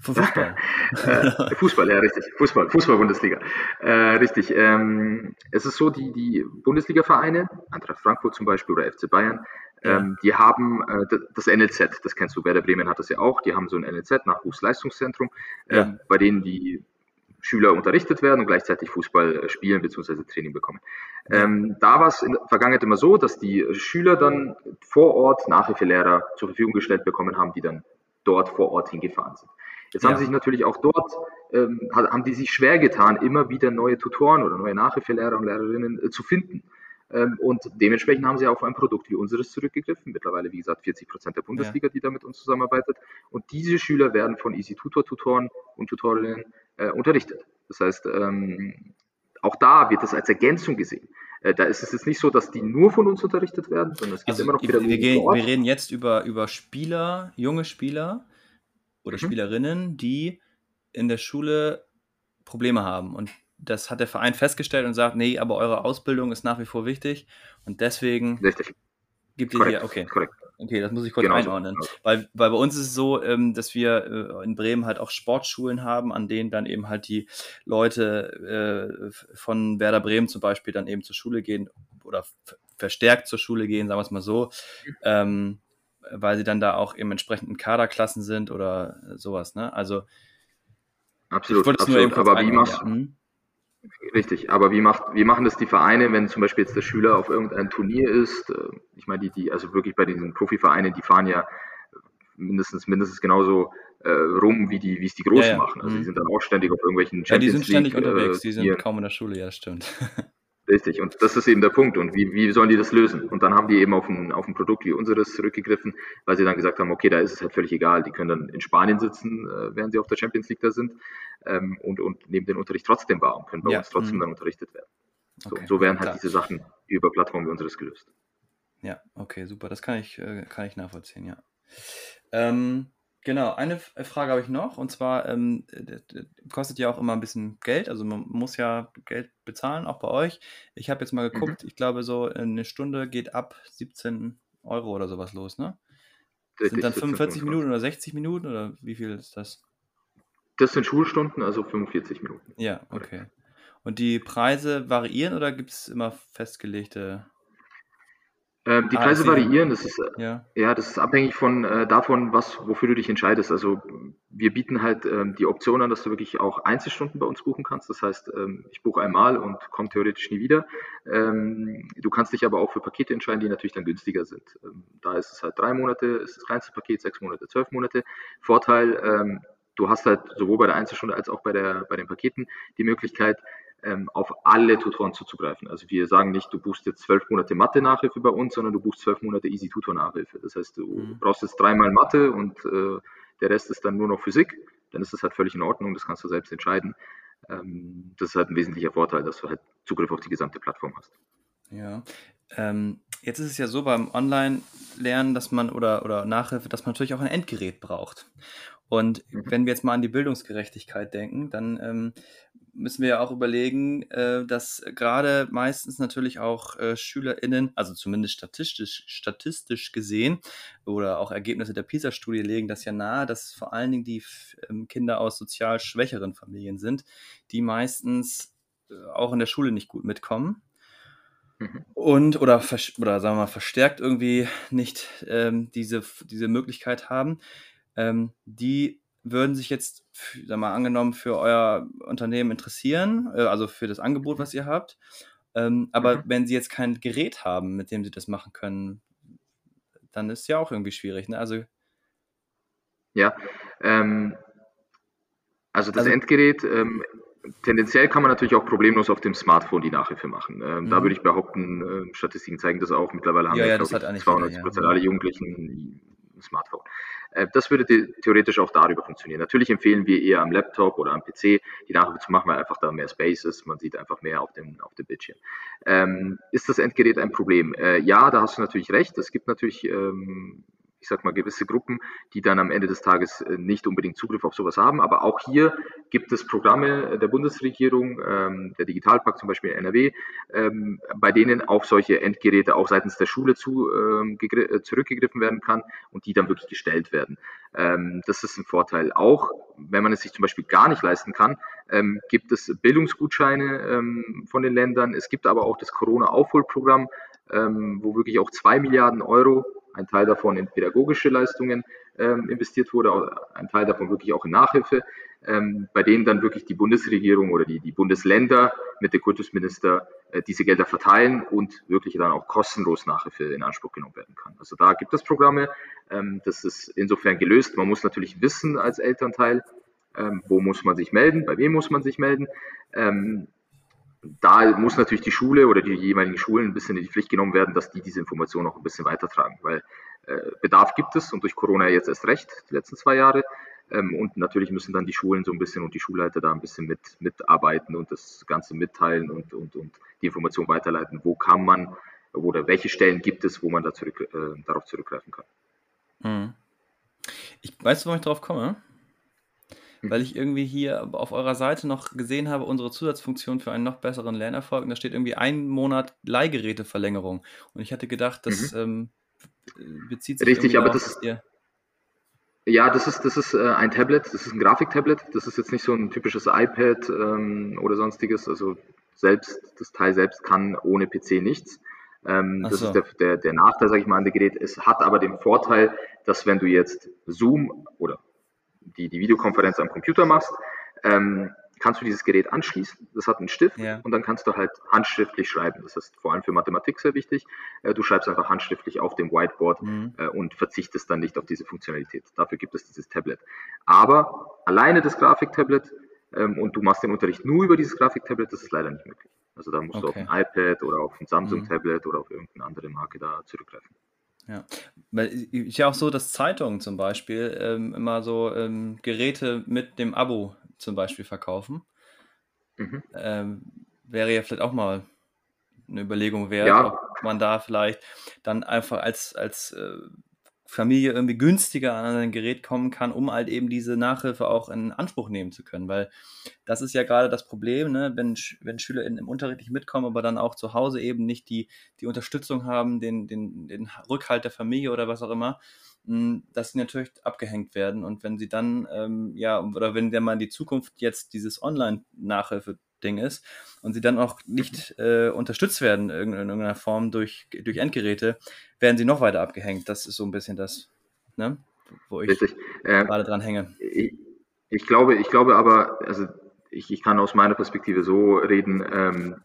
Fußball. äh, Fußball, ja, richtig. Fußball, Fußball-Bundesliga. Äh, richtig. Ähm, es ist so, die, die Bundesliga-Vereine, Eintracht Frankfurt zum Beispiel oder FC Bayern, ähm, die haben äh, das NLZ, das kennst du, Werder Bremen hat das ja auch, die haben so ein NLZ, Nachwuchsleistungszentrum, äh, ja. bei denen die Schüler unterrichtet werden und gleichzeitig Fußball äh, spielen bzw. Training bekommen. Ähm, da war es in der Vergangenheit immer so, dass die Schüler dann vor Ort Nachhilfelehrer zur Verfügung gestellt bekommen haben, die dann dort vor Ort hingefahren sind. Jetzt ja. haben sich natürlich auch dort, ähm, haben die sich schwer getan, immer wieder neue Tutoren oder neue Nachhilfelehrer und Lehrerinnen äh, zu finden. Ähm, und dementsprechend haben sie auf ein Produkt wie unseres zurückgegriffen. Mittlerweile, wie gesagt, 40 Prozent der Bundesliga, ja. die da mit uns zusammenarbeitet. Und diese Schüler werden von Easy Tutor Tutoren und Tutorinnen äh, unterrichtet. Das heißt, ähm, auch da wird das als Ergänzung gesehen. Äh, da ist es jetzt nicht so, dass die nur von uns unterrichtet werden, sondern es gibt also immer noch wieder. Wir, gehen, wir reden jetzt über, über Spieler, junge Spieler oder mhm. Spielerinnen, die in der Schule Probleme haben und das hat der Verein festgestellt und sagt, nee, aber eure Ausbildung ist nach wie vor wichtig und deswegen Richtig. gibt ihr hier, okay. Korrekt. Okay, das muss ich kurz Genau so. einordnen. Weil, weil bei uns ist es so, ähm, dass wir äh, in Bremen halt auch Sportschulen haben, an denen dann eben halt die Leute äh, von Werder Bremen zum Beispiel dann eben zur Schule gehen oder verstärkt zur Schule gehen, sagen wir es mal so, ähm, weil sie dann da auch eben entsprechend in Kaderklassen sind oder sowas. Ne? Also Absolut, absolut. Aber wie machst ja. Hm? richtig, aber wie macht, wie machen das die Vereine, wenn zum Beispiel jetzt der Schüler auf irgendein Turnier ist? Äh, Ich meine, die, die, also wirklich bei diesen Profivereinen, die fahren ja mindestens, mindestens genauso äh, rum, wie die, wie es die Großen Ja, ja. machen. Also die Mhm. sind dann auch ständig auf irgendwelchen Ja, die Champions sind ständig League, unterwegs, äh, die sind Turnieren. kaum in der Schule, ja, stimmt. Richtig, und das ist eben der Punkt. Und wie, wie sollen die das lösen? Und dann haben die eben auf ein, auf ein Produkt wie unseres zurückgegriffen, weil sie dann gesagt haben, okay, da ist es halt völlig egal. Die können dann in Spanien sitzen, äh, während sie auf der Champions League da sind, ähm, und, und nehmen den Unterricht trotzdem wahr und können bei Ja, uns trotzdem mhm. dann unterrichtet werden. So, Okay, so werden halt klar. diese Sachen über Plattformen wie unseres gelöst. Ja, okay, super. Das kann ich, äh, kann ich nachvollziehen, ja. Ähm, genau, eine F- Frage habe ich noch, und zwar ähm, d- kostet ja auch immer ein bisschen Geld, also man muss ja Geld bezahlen, auch bei euch. Ich habe jetzt mal Mhm. geguckt, ich glaube, so eine Stunde geht ab 17 Euro oder sowas los, ne? Sind Richtig, dann 17, 45 Minuten 25. oder 60 Minuten oder wie viel ist das? Das sind Schulstunden, also 45 Minuten. Ja, okay. Und die Preise variieren oder gibt es immer festgelegte? Ähm, die Ah, Preise variieren, das ist, äh, ja. ja, das ist abhängig von äh, davon, was, wofür du dich entscheidest. Also wir bieten halt ähm, die Option an, dass du wirklich auch Einzelstunden bei uns buchen kannst. Das heißt, ähm, ich buche einmal und komme theoretisch nie wieder. Ähm, du kannst dich aber auch für Pakete entscheiden, die natürlich dann günstiger sind. Ähm, da ist es halt drei Monate, ist das kleinste Paket, sechs Monate, zwölf Monate. Vorteil, ähm, du hast halt sowohl bei der Einzelstunde als auch bei, der, bei den Paketen die Möglichkeit, ähm, auf alle Tutoren zuzugreifen. Also wir sagen nicht, du buchst jetzt zwölf Monate Mathe-Nachhilfe bei uns, sondern du buchst zwölf Monate Easy-Tutor-Nachhilfe. Das heißt, du Mhm. brauchst jetzt dreimal Mathe und äh, der Rest ist dann nur noch Physik. Dann ist das halt völlig in Ordnung, das kannst du selbst entscheiden. Ähm, das ist halt ein wesentlicher Vorteil, dass du halt Zugriff auf die gesamte Plattform hast. Ja. Ähm, jetzt ist es ja so beim Online-Lernen, dass man oder, oder Nachhilfe, dass man natürlich auch ein Endgerät braucht. Und Mhm. wenn wir jetzt mal an die Bildungsgerechtigkeit denken, dann ähm, müssen wir ja auch überlegen, äh, dass gerade meistens natürlich auch äh, SchülerInnen, also zumindest statistisch, statistisch gesehen, oder auch Ergebnisse der PISA-Studie legen das ja nahe, dass vor allen Dingen die ähm, Kinder aus sozial schwächeren Familien sind, die meistens äh, auch in der Schule nicht gut mitkommen. Mhm. Und oder, oder sagen wir mal, verstärkt irgendwie nicht ähm, diese, diese Möglichkeit haben, ähm, die würden sich jetzt, wir mal, angenommen, für euer Unternehmen interessieren, äh, also für das Angebot, was ihr habt. Ähm, aber Mhm. wenn sie jetzt kein Gerät haben, mit dem sie das machen können, dann ist ja auch irgendwie schwierig. Ne? Also, Ja, ähm, also das also Endgerät, ähm, tendenziell kann man natürlich auch problemlos auf dem Smartphone die Nachhilfe machen. Ähm, da würde mhm. ich behaupten, äh, Statistiken zeigen das auch. Mittlerweile haben ja, ja, ja, das glaube hat ich, eigentlich jeder, 92 ja. Prozent Mhm. aller Jugendlichen ein Smartphone. Äh, das würde the theoretisch auch darüber funktionieren. Natürlich empfehlen wir eher am Laptop oder am PC die Nachhilfe zu machen, weil einfach da mehr Space ist. Man sieht einfach mehr auf dem, auf dem Bildschirm. Ähm, ist das Endgerät ein Problem? Äh, ja, da hast du natürlich recht. Es gibt natürlich ähm, ich sag mal, gewisse Gruppen, die dann am Ende des Tages äh, nicht unbedingt Zugriff auf sowas haben. Aber auch hier gibt es Programme der Bundesregierung, ähm, der Digitalpakt zum Beispiel in NRW, ähm, bei denen auf solche Endgeräte auch seitens der Schule zu, ähm, gegr- zurückgegriffen werden kann und die dann wirklich gestellt werden. Ähm, das ist ein Vorteil. Auch wenn man es sich zum Beispiel gar nicht leisten kann, ähm, gibt es Bildungsgutscheine ähm, von den Ländern. Es gibt aber auch das Corona-Aufholprogramm, wo wirklich auch zwei Milliarden Euro ein Teil davon in pädagogische Leistungen ähm, investiert wurde, ein Teil davon wirklich auch in Nachhilfe, ähm, bei denen dann wirklich die Bundesregierung oder die, die Bundesländer mit dem Kultusminister äh, diese Gelder verteilen und wirklich dann auch kostenlos Nachhilfe in Anspruch genommen werden kann. Also da gibt es Programme, ähm, das ist insofern gelöst. Man muss natürlich wissen als Elternteil, ähm, wo muss man sich melden, bei wem muss man sich melden. Da muss natürlich die Schule oder die jeweiligen Schulen ein bisschen in die Pflicht genommen werden, dass die diese Information auch ein bisschen weitertragen, weil äh, Bedarf gibt es und durch Corona jetzt erst recht, die letzten zwei Jahre. Ähm, und natürlich müssen dann die Schulen so ein bisschen und die Schulleiter da ein bisschen mit, mitarbeiten und das Ganze mitteilen und, und, und die Information weiterleiten. Wo kann man oder welche Stellen gibt es, wo man da zurück, äh, darauf zurückgreifen kann. Mhm. Ich weiß, warum ich drauf komme. Weil ich irgendwie hier auf eurer Seite noch gesehen habe, unsere Zusatzfunktion für einen noch besseren Lernerfolg. Und da steht irgendwie ein Monat Leihgeräteverlängerung. Und ich hatte gedacht, dass, Mhm. ähm, bezieht sich Richtig, aber darauf, das, ja, das ist, das ist äh, ein Tablet, das ist ein Grafiktablet. Das ist jetzt nicht so ein typisches iPad ähm, oder sonstiges. Also selbst, das Teil selbst kann ohne PC nichts. Ähm, das so. ist der, der, der Nachteil, sage ich mal, an dem Gerät. Es hat aber den Vorteil, dass wenn du jetzt Zoom oder die, die Videokonferenz am Computer machst, ähm, kannst du dieses Gerät anschließen. Das hat einen Stift ja. und dann kannst du halt handschriftlich schreiben. Das ist vor allem für Mathematik sehr wichtig. Äh, du schreibst einfach handschriftlich auf dem Whiteboard mhm. Äh, und verzichtest dann nicht auf diese Funktionalität. Dafür gibt es dieses Tablet. Aber alleine das Grafiktablet ähm, und du machst den Unterricht nur über dieses Grafiktablet, das ist leider nicht möglich. Also da musst okay. du auf ein iPad oder auf ein Samsung-Tablet mhm. oder auf irgendeine andere Marke da zurückgreifen. Ja, weil ist ja auch so, dass Zeitungen zum Beispiel ähm, immer so ähm, Geräte mit dem Abo zum Beispiel verkaufen. Mhm. Ähm, wäre ja vielleicht auch mal eine Überlegung wert, ja. ob man da vielleicht dann einfach als, als äh, Familie irgendwie günstiger an ein Gerät kommen kann, um halt eben diese Nachhilfe auch in Anspruch nehmen zu können. Weil das ist ja gerade das Problem, ne? wenn, wenn Schüler in, im Unterricht nicht mitkommen, aber dann auch zu Hause eben nicht die, die Unterstützung haben, den, den, den Rückhalt der Familie oder was auch immer, hm, dass sie natürlich abgehängt werden. Und wenn sie dann, ähm, ja, oder wenn der mal in die Zukunft jetzt dieses Online-Nachhilfe-Ding ist und sie dann auch nicht äh, unterstützt werden in, irgendeiner Form durch, durch Endgeräte, werden sie noch weiter abgehängt. Das ist so ein bisschen das, ne? wo ich äh, gerade dran hänge. Ich, ich, glaube, ich glaube aber, also ich, ich kann aus meiner Perspektive so reden, ähm,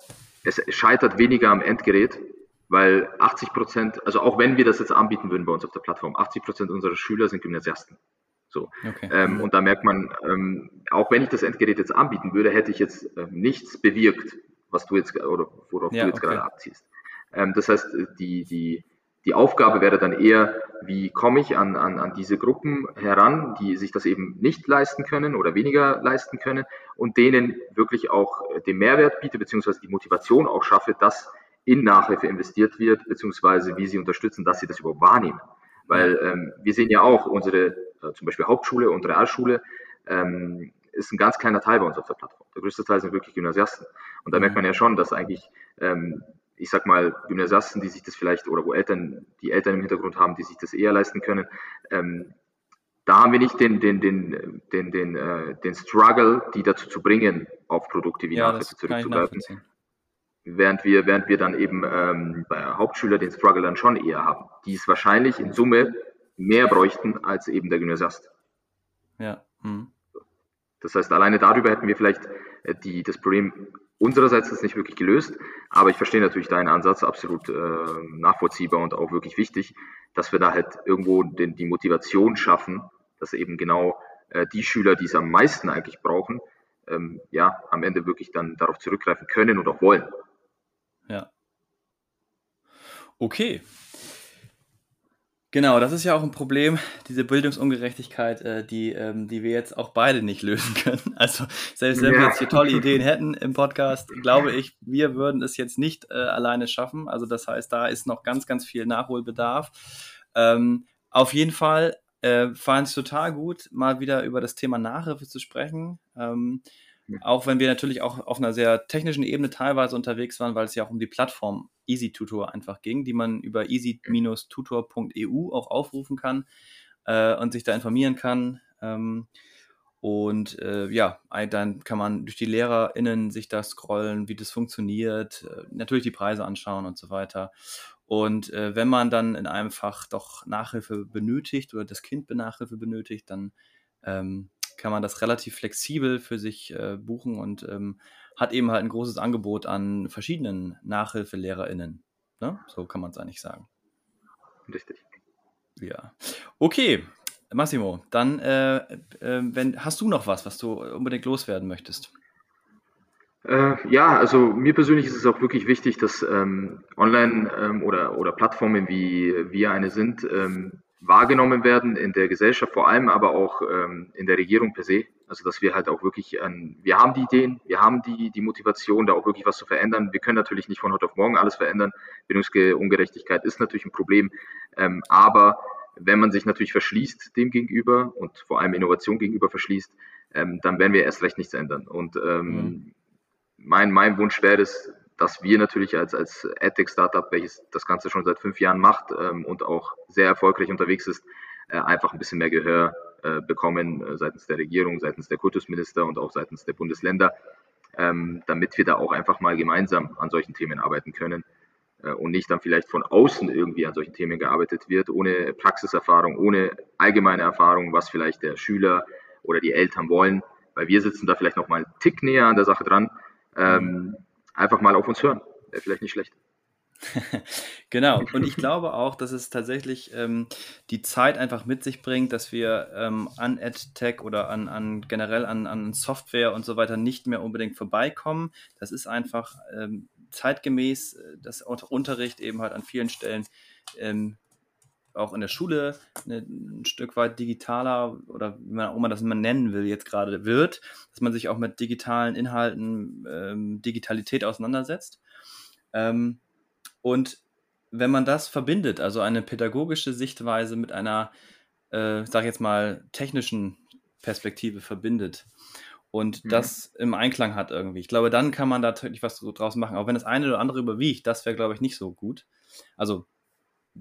es scheitert weniger am Endgerät, weil 80 Prozent, also auch wenn wir das jetzt anbieten würden bei uns auf der Plattform, 80 Prozent unserer Schüler sind Gymnasiasten. So. Okay. Ähm, und da merkt man, ähm, auch wenn ich das Endgerät jetzt anbieten würde, hätte ich jetzt ähm, nichts bewirkt, was du jetzt oder worauf ja, du jetzt okay. gerade abziehst. Ähm, das heißt, die, die, die Aufgabe wäre dann eher, wie komme ich an, an, an diese Gruppen heran, die sich das eben nicht leisten können oder weniger leisten können und denen wirklich auch den Mehrwert biete, beziehungsweise die Motivation auch schaffe, dass in Nachhilfe investiert wird, beziehungsweise wie sie unterstützen, dass sie das überhaupt wahrnehmen. Weil ähm, wir sehen ja auch, unsere äh, zum Beispiel Hauptschule und Realschule ähm, ist ein ganz kleiner Teil bei uns auf der Plattform. Der größte Teil sind wirklich Gymnasiasten. Und da merkt man ja schon, dass eigentlich, ähm, ich sag mal, Gymnasiasten, die sich das vielleicht, oder wo Eltern, die Eltern im Hintergrund haben, die sich das eher leisten können, ähm, da haben wir nicht den, den, den, den, den, äh, den Struggle, die dazu zu bringen, auf Produkte wie ja, Nachhilfe zurückzugreifen während wir, während wir dann eben ähm, bei Hauptschüler den Struggle dann schon eher haben, die es wahrscheinlich in Summe mehr bräuchten als eben der Gymnasiast. Ja. Hm. Das heißt, alleine darüber hätten wir vielleicht äh, die, das Problem unsererseits ist nicht wirklich gelöst, aber ich verstehe natürlich deinen Ansatz absolut äh, nachvollziehbar und auch wirklich wichtig, dass wir da halt irgendwo den, die Motivation schaffen, dass eben genau äh, die Schüler, die es am meisten eigentlich brauchen, ähm, ja, am Ende wirklich dann darauf zurückgreifen können und auch wollen. Ja. Okay. Genau, das ist ja auch ein Problem, diese Bildungsungerechtigkeit, äh, die, ähm, die wir jetzt auch beide nicht lösen können. Also selbst wenn ja. wir jetzt hier tolle Ideen hätten im Podcast, glaube ich, wir würden es jetzt nicht äh, alleine schaffen. Also das heißt, da ist noch ganz, ganz viel Nachholbedarf. Ähm, auf jeden Fall äh, fand es total gut, mal wieder über das Thema Nachhilfe zu sprechen. Ähm, auch wenn wir natürlich auch auf einer sehr technischen Ebene teilweise unterwegs waren, weil es ja auch um die Plattform Easy Tutor einfach ging, die man über easy-tutor.eu auch aufrufen kann äh, und sich da informieren kann. Ähm, und äh, ja, dann kann man durch die LehrerInnen sich da scrollen, wie das funktioniert, äh, natürlich die Preise anschauen und so weiter. Und äh, wenn man dann in einem Fach doch Nachhilfe benötigt oder das Kind Nachhilfe benötigt, dann ähm, kann man das relativ flexibel für sich äh, buchen und ähm, hat eben halt ein großes Angebot an verschiedenen NachhilfelehrerInnen. Ne? So kann man es eigentlich sagen. Richtig. Ja. Okay, Massimo, dann äh, äh, wenn, hast du noch was, was du unbedingt loswerden möchtest? Äh, ja, also mir persönlich ist es auch wirklich wichtig, dass ähm, Online- ähm, oder, oder Plattformen wie wir eine sind, ähm, wahrgenommen werden in der Gesellschaft, vor allem aber auch ähm, in der Regierung per se. Also dass wir halt auch wirklich, ähm, wir haben die Ideen, wir haben die, die Motivation, da auch wirklich was zu verändern. Wir können natürlich nicht von heute auf morgen alles verändern. Bildungsungerechtigkeit ist natürlich ein Problem, ähm, aber wenn man sich natürlich verschließt dem gegenüber und vor allem Innovation gegenüber verschließt, ähm, dann werden wir erst recht nichts ändern. Und ähm, mhm. mein, mein Wunsch wäre es, dass wir natürlich als, als AdTech-Startup, welches das Ganze schon seit fünf Jahren macht ähm, und auch sehr erfolgreich unterwegs ist, äh, einfach ein bisschen mehr Gehör äh, bekommen äh, seitens der Regierung, seitens der Kultusminister und auch seitens der Bundesländer, ähm, damit wir da auch einfach mal gemeinsam an solchen Themen arbeiten können äh, und nicht dann vielleicht von außen irgendwie an solchen Themen gearbeitet wird, ohne Praxiserfahrung, ohne allgemeine Erfahrung, was vielleicht der Schüler oder die Eltern wollen, weil wir sitzen da vielleicht noch mal einen Tick näher an der Sache dran. Ähm, einfach mal auf uns hören. Wäre vielleicht nicht schlecht. genau. Und ich glaube auch, dass es tatsächlich ähm, die Zeit einfach mit sich bringt, dass wir ähm, an EdTech oder an, an generell an, an Software und so weiter nicht mehr unbedingt vorbeikommen. Das ist einfach ähm, zeitgemäß, äh, dass Unterricht eben halt an vielen Stellen ähm, auch in der Schule eine, ein Stück weit digitaler oder wie man auch immer das immer nennen will, jetzt gerade wird, dass man sich auch mit digitalen Inhalten, ähm, Digitalität auseinandersetzt. Ähm, und wenn man das verbindet, also eine pädagogische Sichtweise mit einer, äh, sag ich jetzt mal, technischen Perspektive verbindet und mhm. das im Einklang hat irgendwie, ich glaube, dann kann man da tatsächlich was draus machen. Auch wenn das eine oder andere überwiegt, das wäre, glaube ich, nicht so gut. Also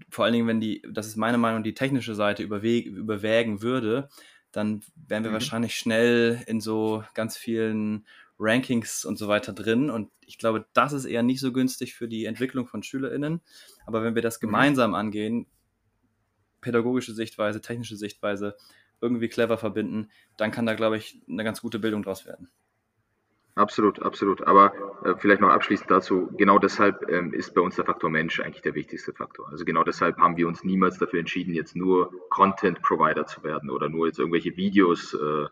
vor allen Dingen, wenn die, das ist meine Meinung, die technische Seite überwägen würde, dann wären wir mhm. wahrscheinlich schnell in so ganz vielen Rankings und so weiter drin. Und ich glaube, das ist eher nicht so günstig für die Entwicklung von SchülerInnen. Aber wenn wir das mhm. gemeinsam angehen, pädagogische Sichtweise, technische Sichtweise, irgendwie clever verbinden, dann kann da, glaube ich, eine ganz gute Bildung draus werden. Absolut, absolut. Aber äh, vielleicht noch abschließend dazu, genau deshalb ähm, ist bei uns der Faktor Mensch eigentlich der wichtigste Faktor. Also genau deshalb haben wir uns niemals dafür entschieden, jetzt nur Content Provider zu werden oder nur jetzt irgendwelche Videos äh,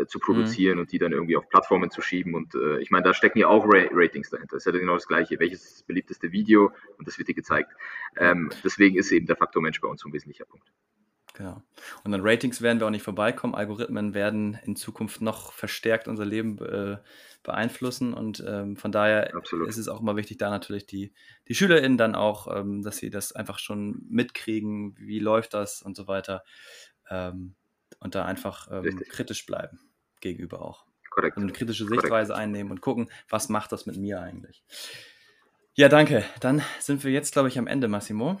äh zu produzieren mhm. und die dann irgendwie auf Plattformen zu schieben. Und äh, ich meine, da stecken ja auch Ra Ratings dahinter. Das ist ja genau das Gleiche. Welches ist das beliebteste Video? Und das wird dir gezeigt. Ähm, deswegen ist eben der Faktor Mensch bei uns ein wesentlicher Punkt. Genau. Und an Ratings werden wir auch nicht vorbeikommen. Algorithmen werden in Zukunft noch verstärkt unser Leben äh, beeinflussen. Und ähm, von daher Absolut. ist es auch immer wichtig, da natürlich die, die SchülerInnen dann auch, ähm, dass sie das einfach schon mitkriegen, wie läuft das und so weiter. Ähm, und da einfach ähm, kritisch bleiben gegenüber auch. Korrekt. Also eine kritische Sichtweise Korrekt. einnehmen und gucken, was macht das mit mir eigentlich. Ja, danke. Dann sind wir jetzt, glaube ich, am Ende, Massimo.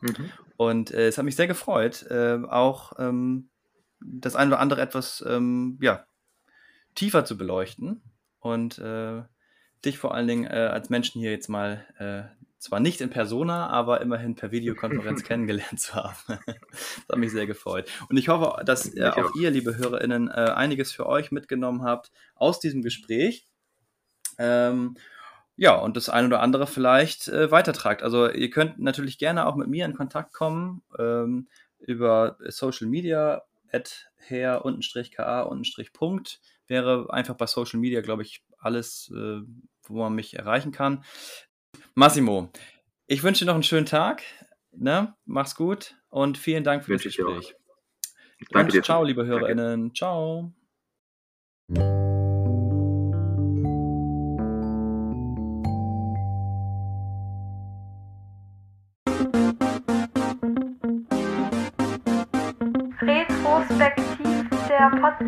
Mhm. Und äh, es hat mich sehr gefreut, äh, auch ähm, das eine oder andere etwas ähm, ja, tiefer zu beleuchten und äh, dich vor allen Dingen äh, als Menschen hier jetzt mal äh, zwar nicht in Persona, aber immerhin per Videokonferenz kennengelernt zu haben. das hat mich sehr gefreut. Und ich hoffe, dass äh, auch ihr, liebe HörerInnen, äh, einiges für euch mitgenommen habt aus diesem Gespräch. Ähm, ja, und das eine oder andere vielleicht äh, weitertragt. Also ihr könnt natürlich gerne auch mit mir in Kontakt kommen ähm, über Social Media, at her-ka-punkt wäre einfach bei Social Media, glaube ich, alles, äh, wo man mich erreichen kann. Massimo, ich wünsche dir noch einen schönen Tag. Ne? Mach's gut und vielen Dank für das Gespräch. Danke und dir. Ciao, liebe HörerInnen. Ciao.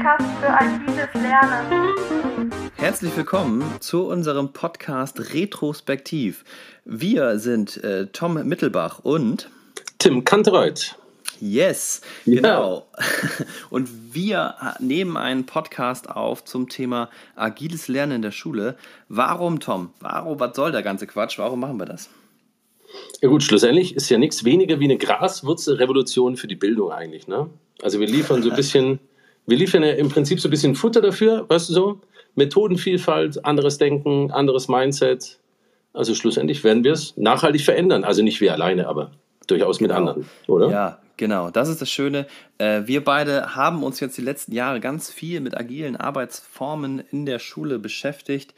Podcast für agiles Lernen. Herzlich willkommen zu unserem Podcast Retrospektiv. Wir sind äh, Tom Mittelbach und Tim Kantereuth. Yes, ja. genau. Und wir nehmen einen Podcast auf zum Thema agiles Lernen in der Schule. Warum, Tom? Warum, was soll der ganze Quatsch? Warum machen wir das? Ja gut, schlussendlich ist ja nichts weniger wie eine Graswurzelrevolution für die Bildung eigentlich. Ne? Also wir liefern so ein bisschen wir liefern ja im Prinzip so ein bisschen Futter dafür, weißt du so? Methodenvielfalt, anderes Denken, anderes Mindset. Also schlussendlich werden wir es nachhaltig verändern. Also nicht wir alleine, aber durchaus mit genau. anderen, oder? Ja, genau. Das ist das Schöne. Äh, wir beide haben uns jetzt die letzten Jahre ganz viel mit agilen Arbeitsformen in der Schule beschäftigt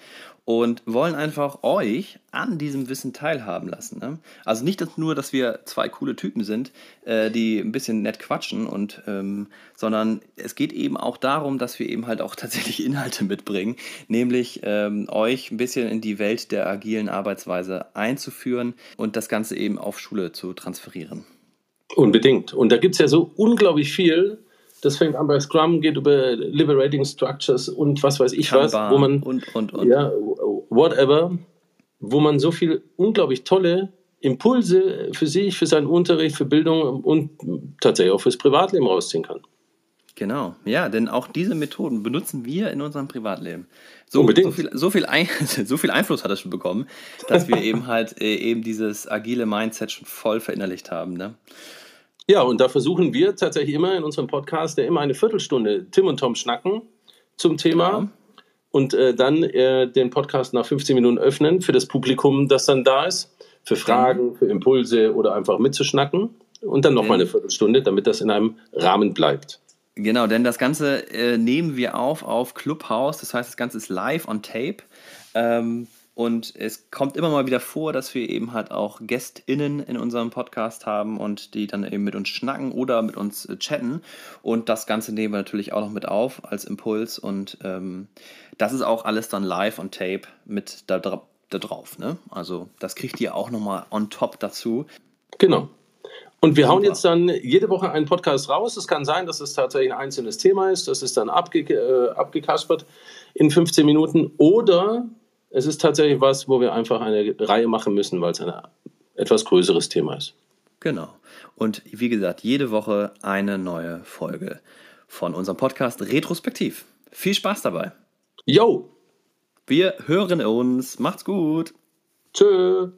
und wollen einfach euch an diesem Wissen teilhaben lassen. Ne? Also nicht nur, dass wir zwei coole Typen sind, äh, die ein bisschen nett quatschen, und, ähm, sondern es geht eben auch darum, dass wir eben halt auch tatsächlich Inhalte mitbringen, nämlich ähm, euch ein bisschen in die Welt der agilen Arbeitsweise einzuführen und das Ganze eben auf Schule zu transferieren. Unbedingt. Und da gibt es ja so unglaublich viel, das fängt an bei Scrum, geht über Liberating Structures und was weiß ich Kanban was, wo man und und und ja whatever. wo man so viel unglaublich tolle Impulse für sich, für seinen Unterricht, für Bildung und tatsächlich auch fürs Privatleben rausziehen kann. Genau, ja, denn auch diese Methoden benutzen wir in unserem Privatleben. So, Unbedingt. so, viel, so, viel Ein so viel Einfluss hat es schon bekommen, dass wir eben halt äh, eben dieses agile Mindset schon voll verinnerlicht haben. Ne? Ja, und da versuchen wir tatsächlich immer in unserem Podcast, der immer eine Viertelstunde Tim und Tom schnacken zum Thema Genau. und äh, dann äh, den Podcast nach 15 Minuten öffnen für das Publikum, das dann da ist, für Fragen, für Impulse oder einfach mitzuschnacken und dann nochmal eine Viertelstunde, damit das in einem Rahmen bleibt. Genau, denn das Ganze äh, nehmen wir auf auf Clubhouse. Das heißt, das Ganze ist live on tape. Ähm, und es kommt immer mal wieder vor, dass wir eben halt auch GästInnen in unserem Podcast haben und die dann eben mit uns schnacken oder mit uns äh, chatten. Und das Ganze nehmen wir natürlich auch noch mit auf als Impuls. Und ähm, das ist auch alles dann live on tape mit da, da drauf. Ne? Also das kriegt ihr auch nochmal on top dazu. Genau. Und wir hauen jetzt dann jede Woche einen Podcast raus. Es kann sein, dass es tatsächlich ein einzelnes Thema ist, das ist dann abge äh, abgekaspert in 15 Minuten. Oder es ist tatsächlich was, wo wir einfach eine Reihe machen müssen, weil es ein etwas größeres Thema ist. Genau. Und wie gesagt, jede Woche eine neue Folge von unserem Podcast Retrospektiv. Viel Spaß dabei. Yo, Wir hören uns. Macht's gut. tschö.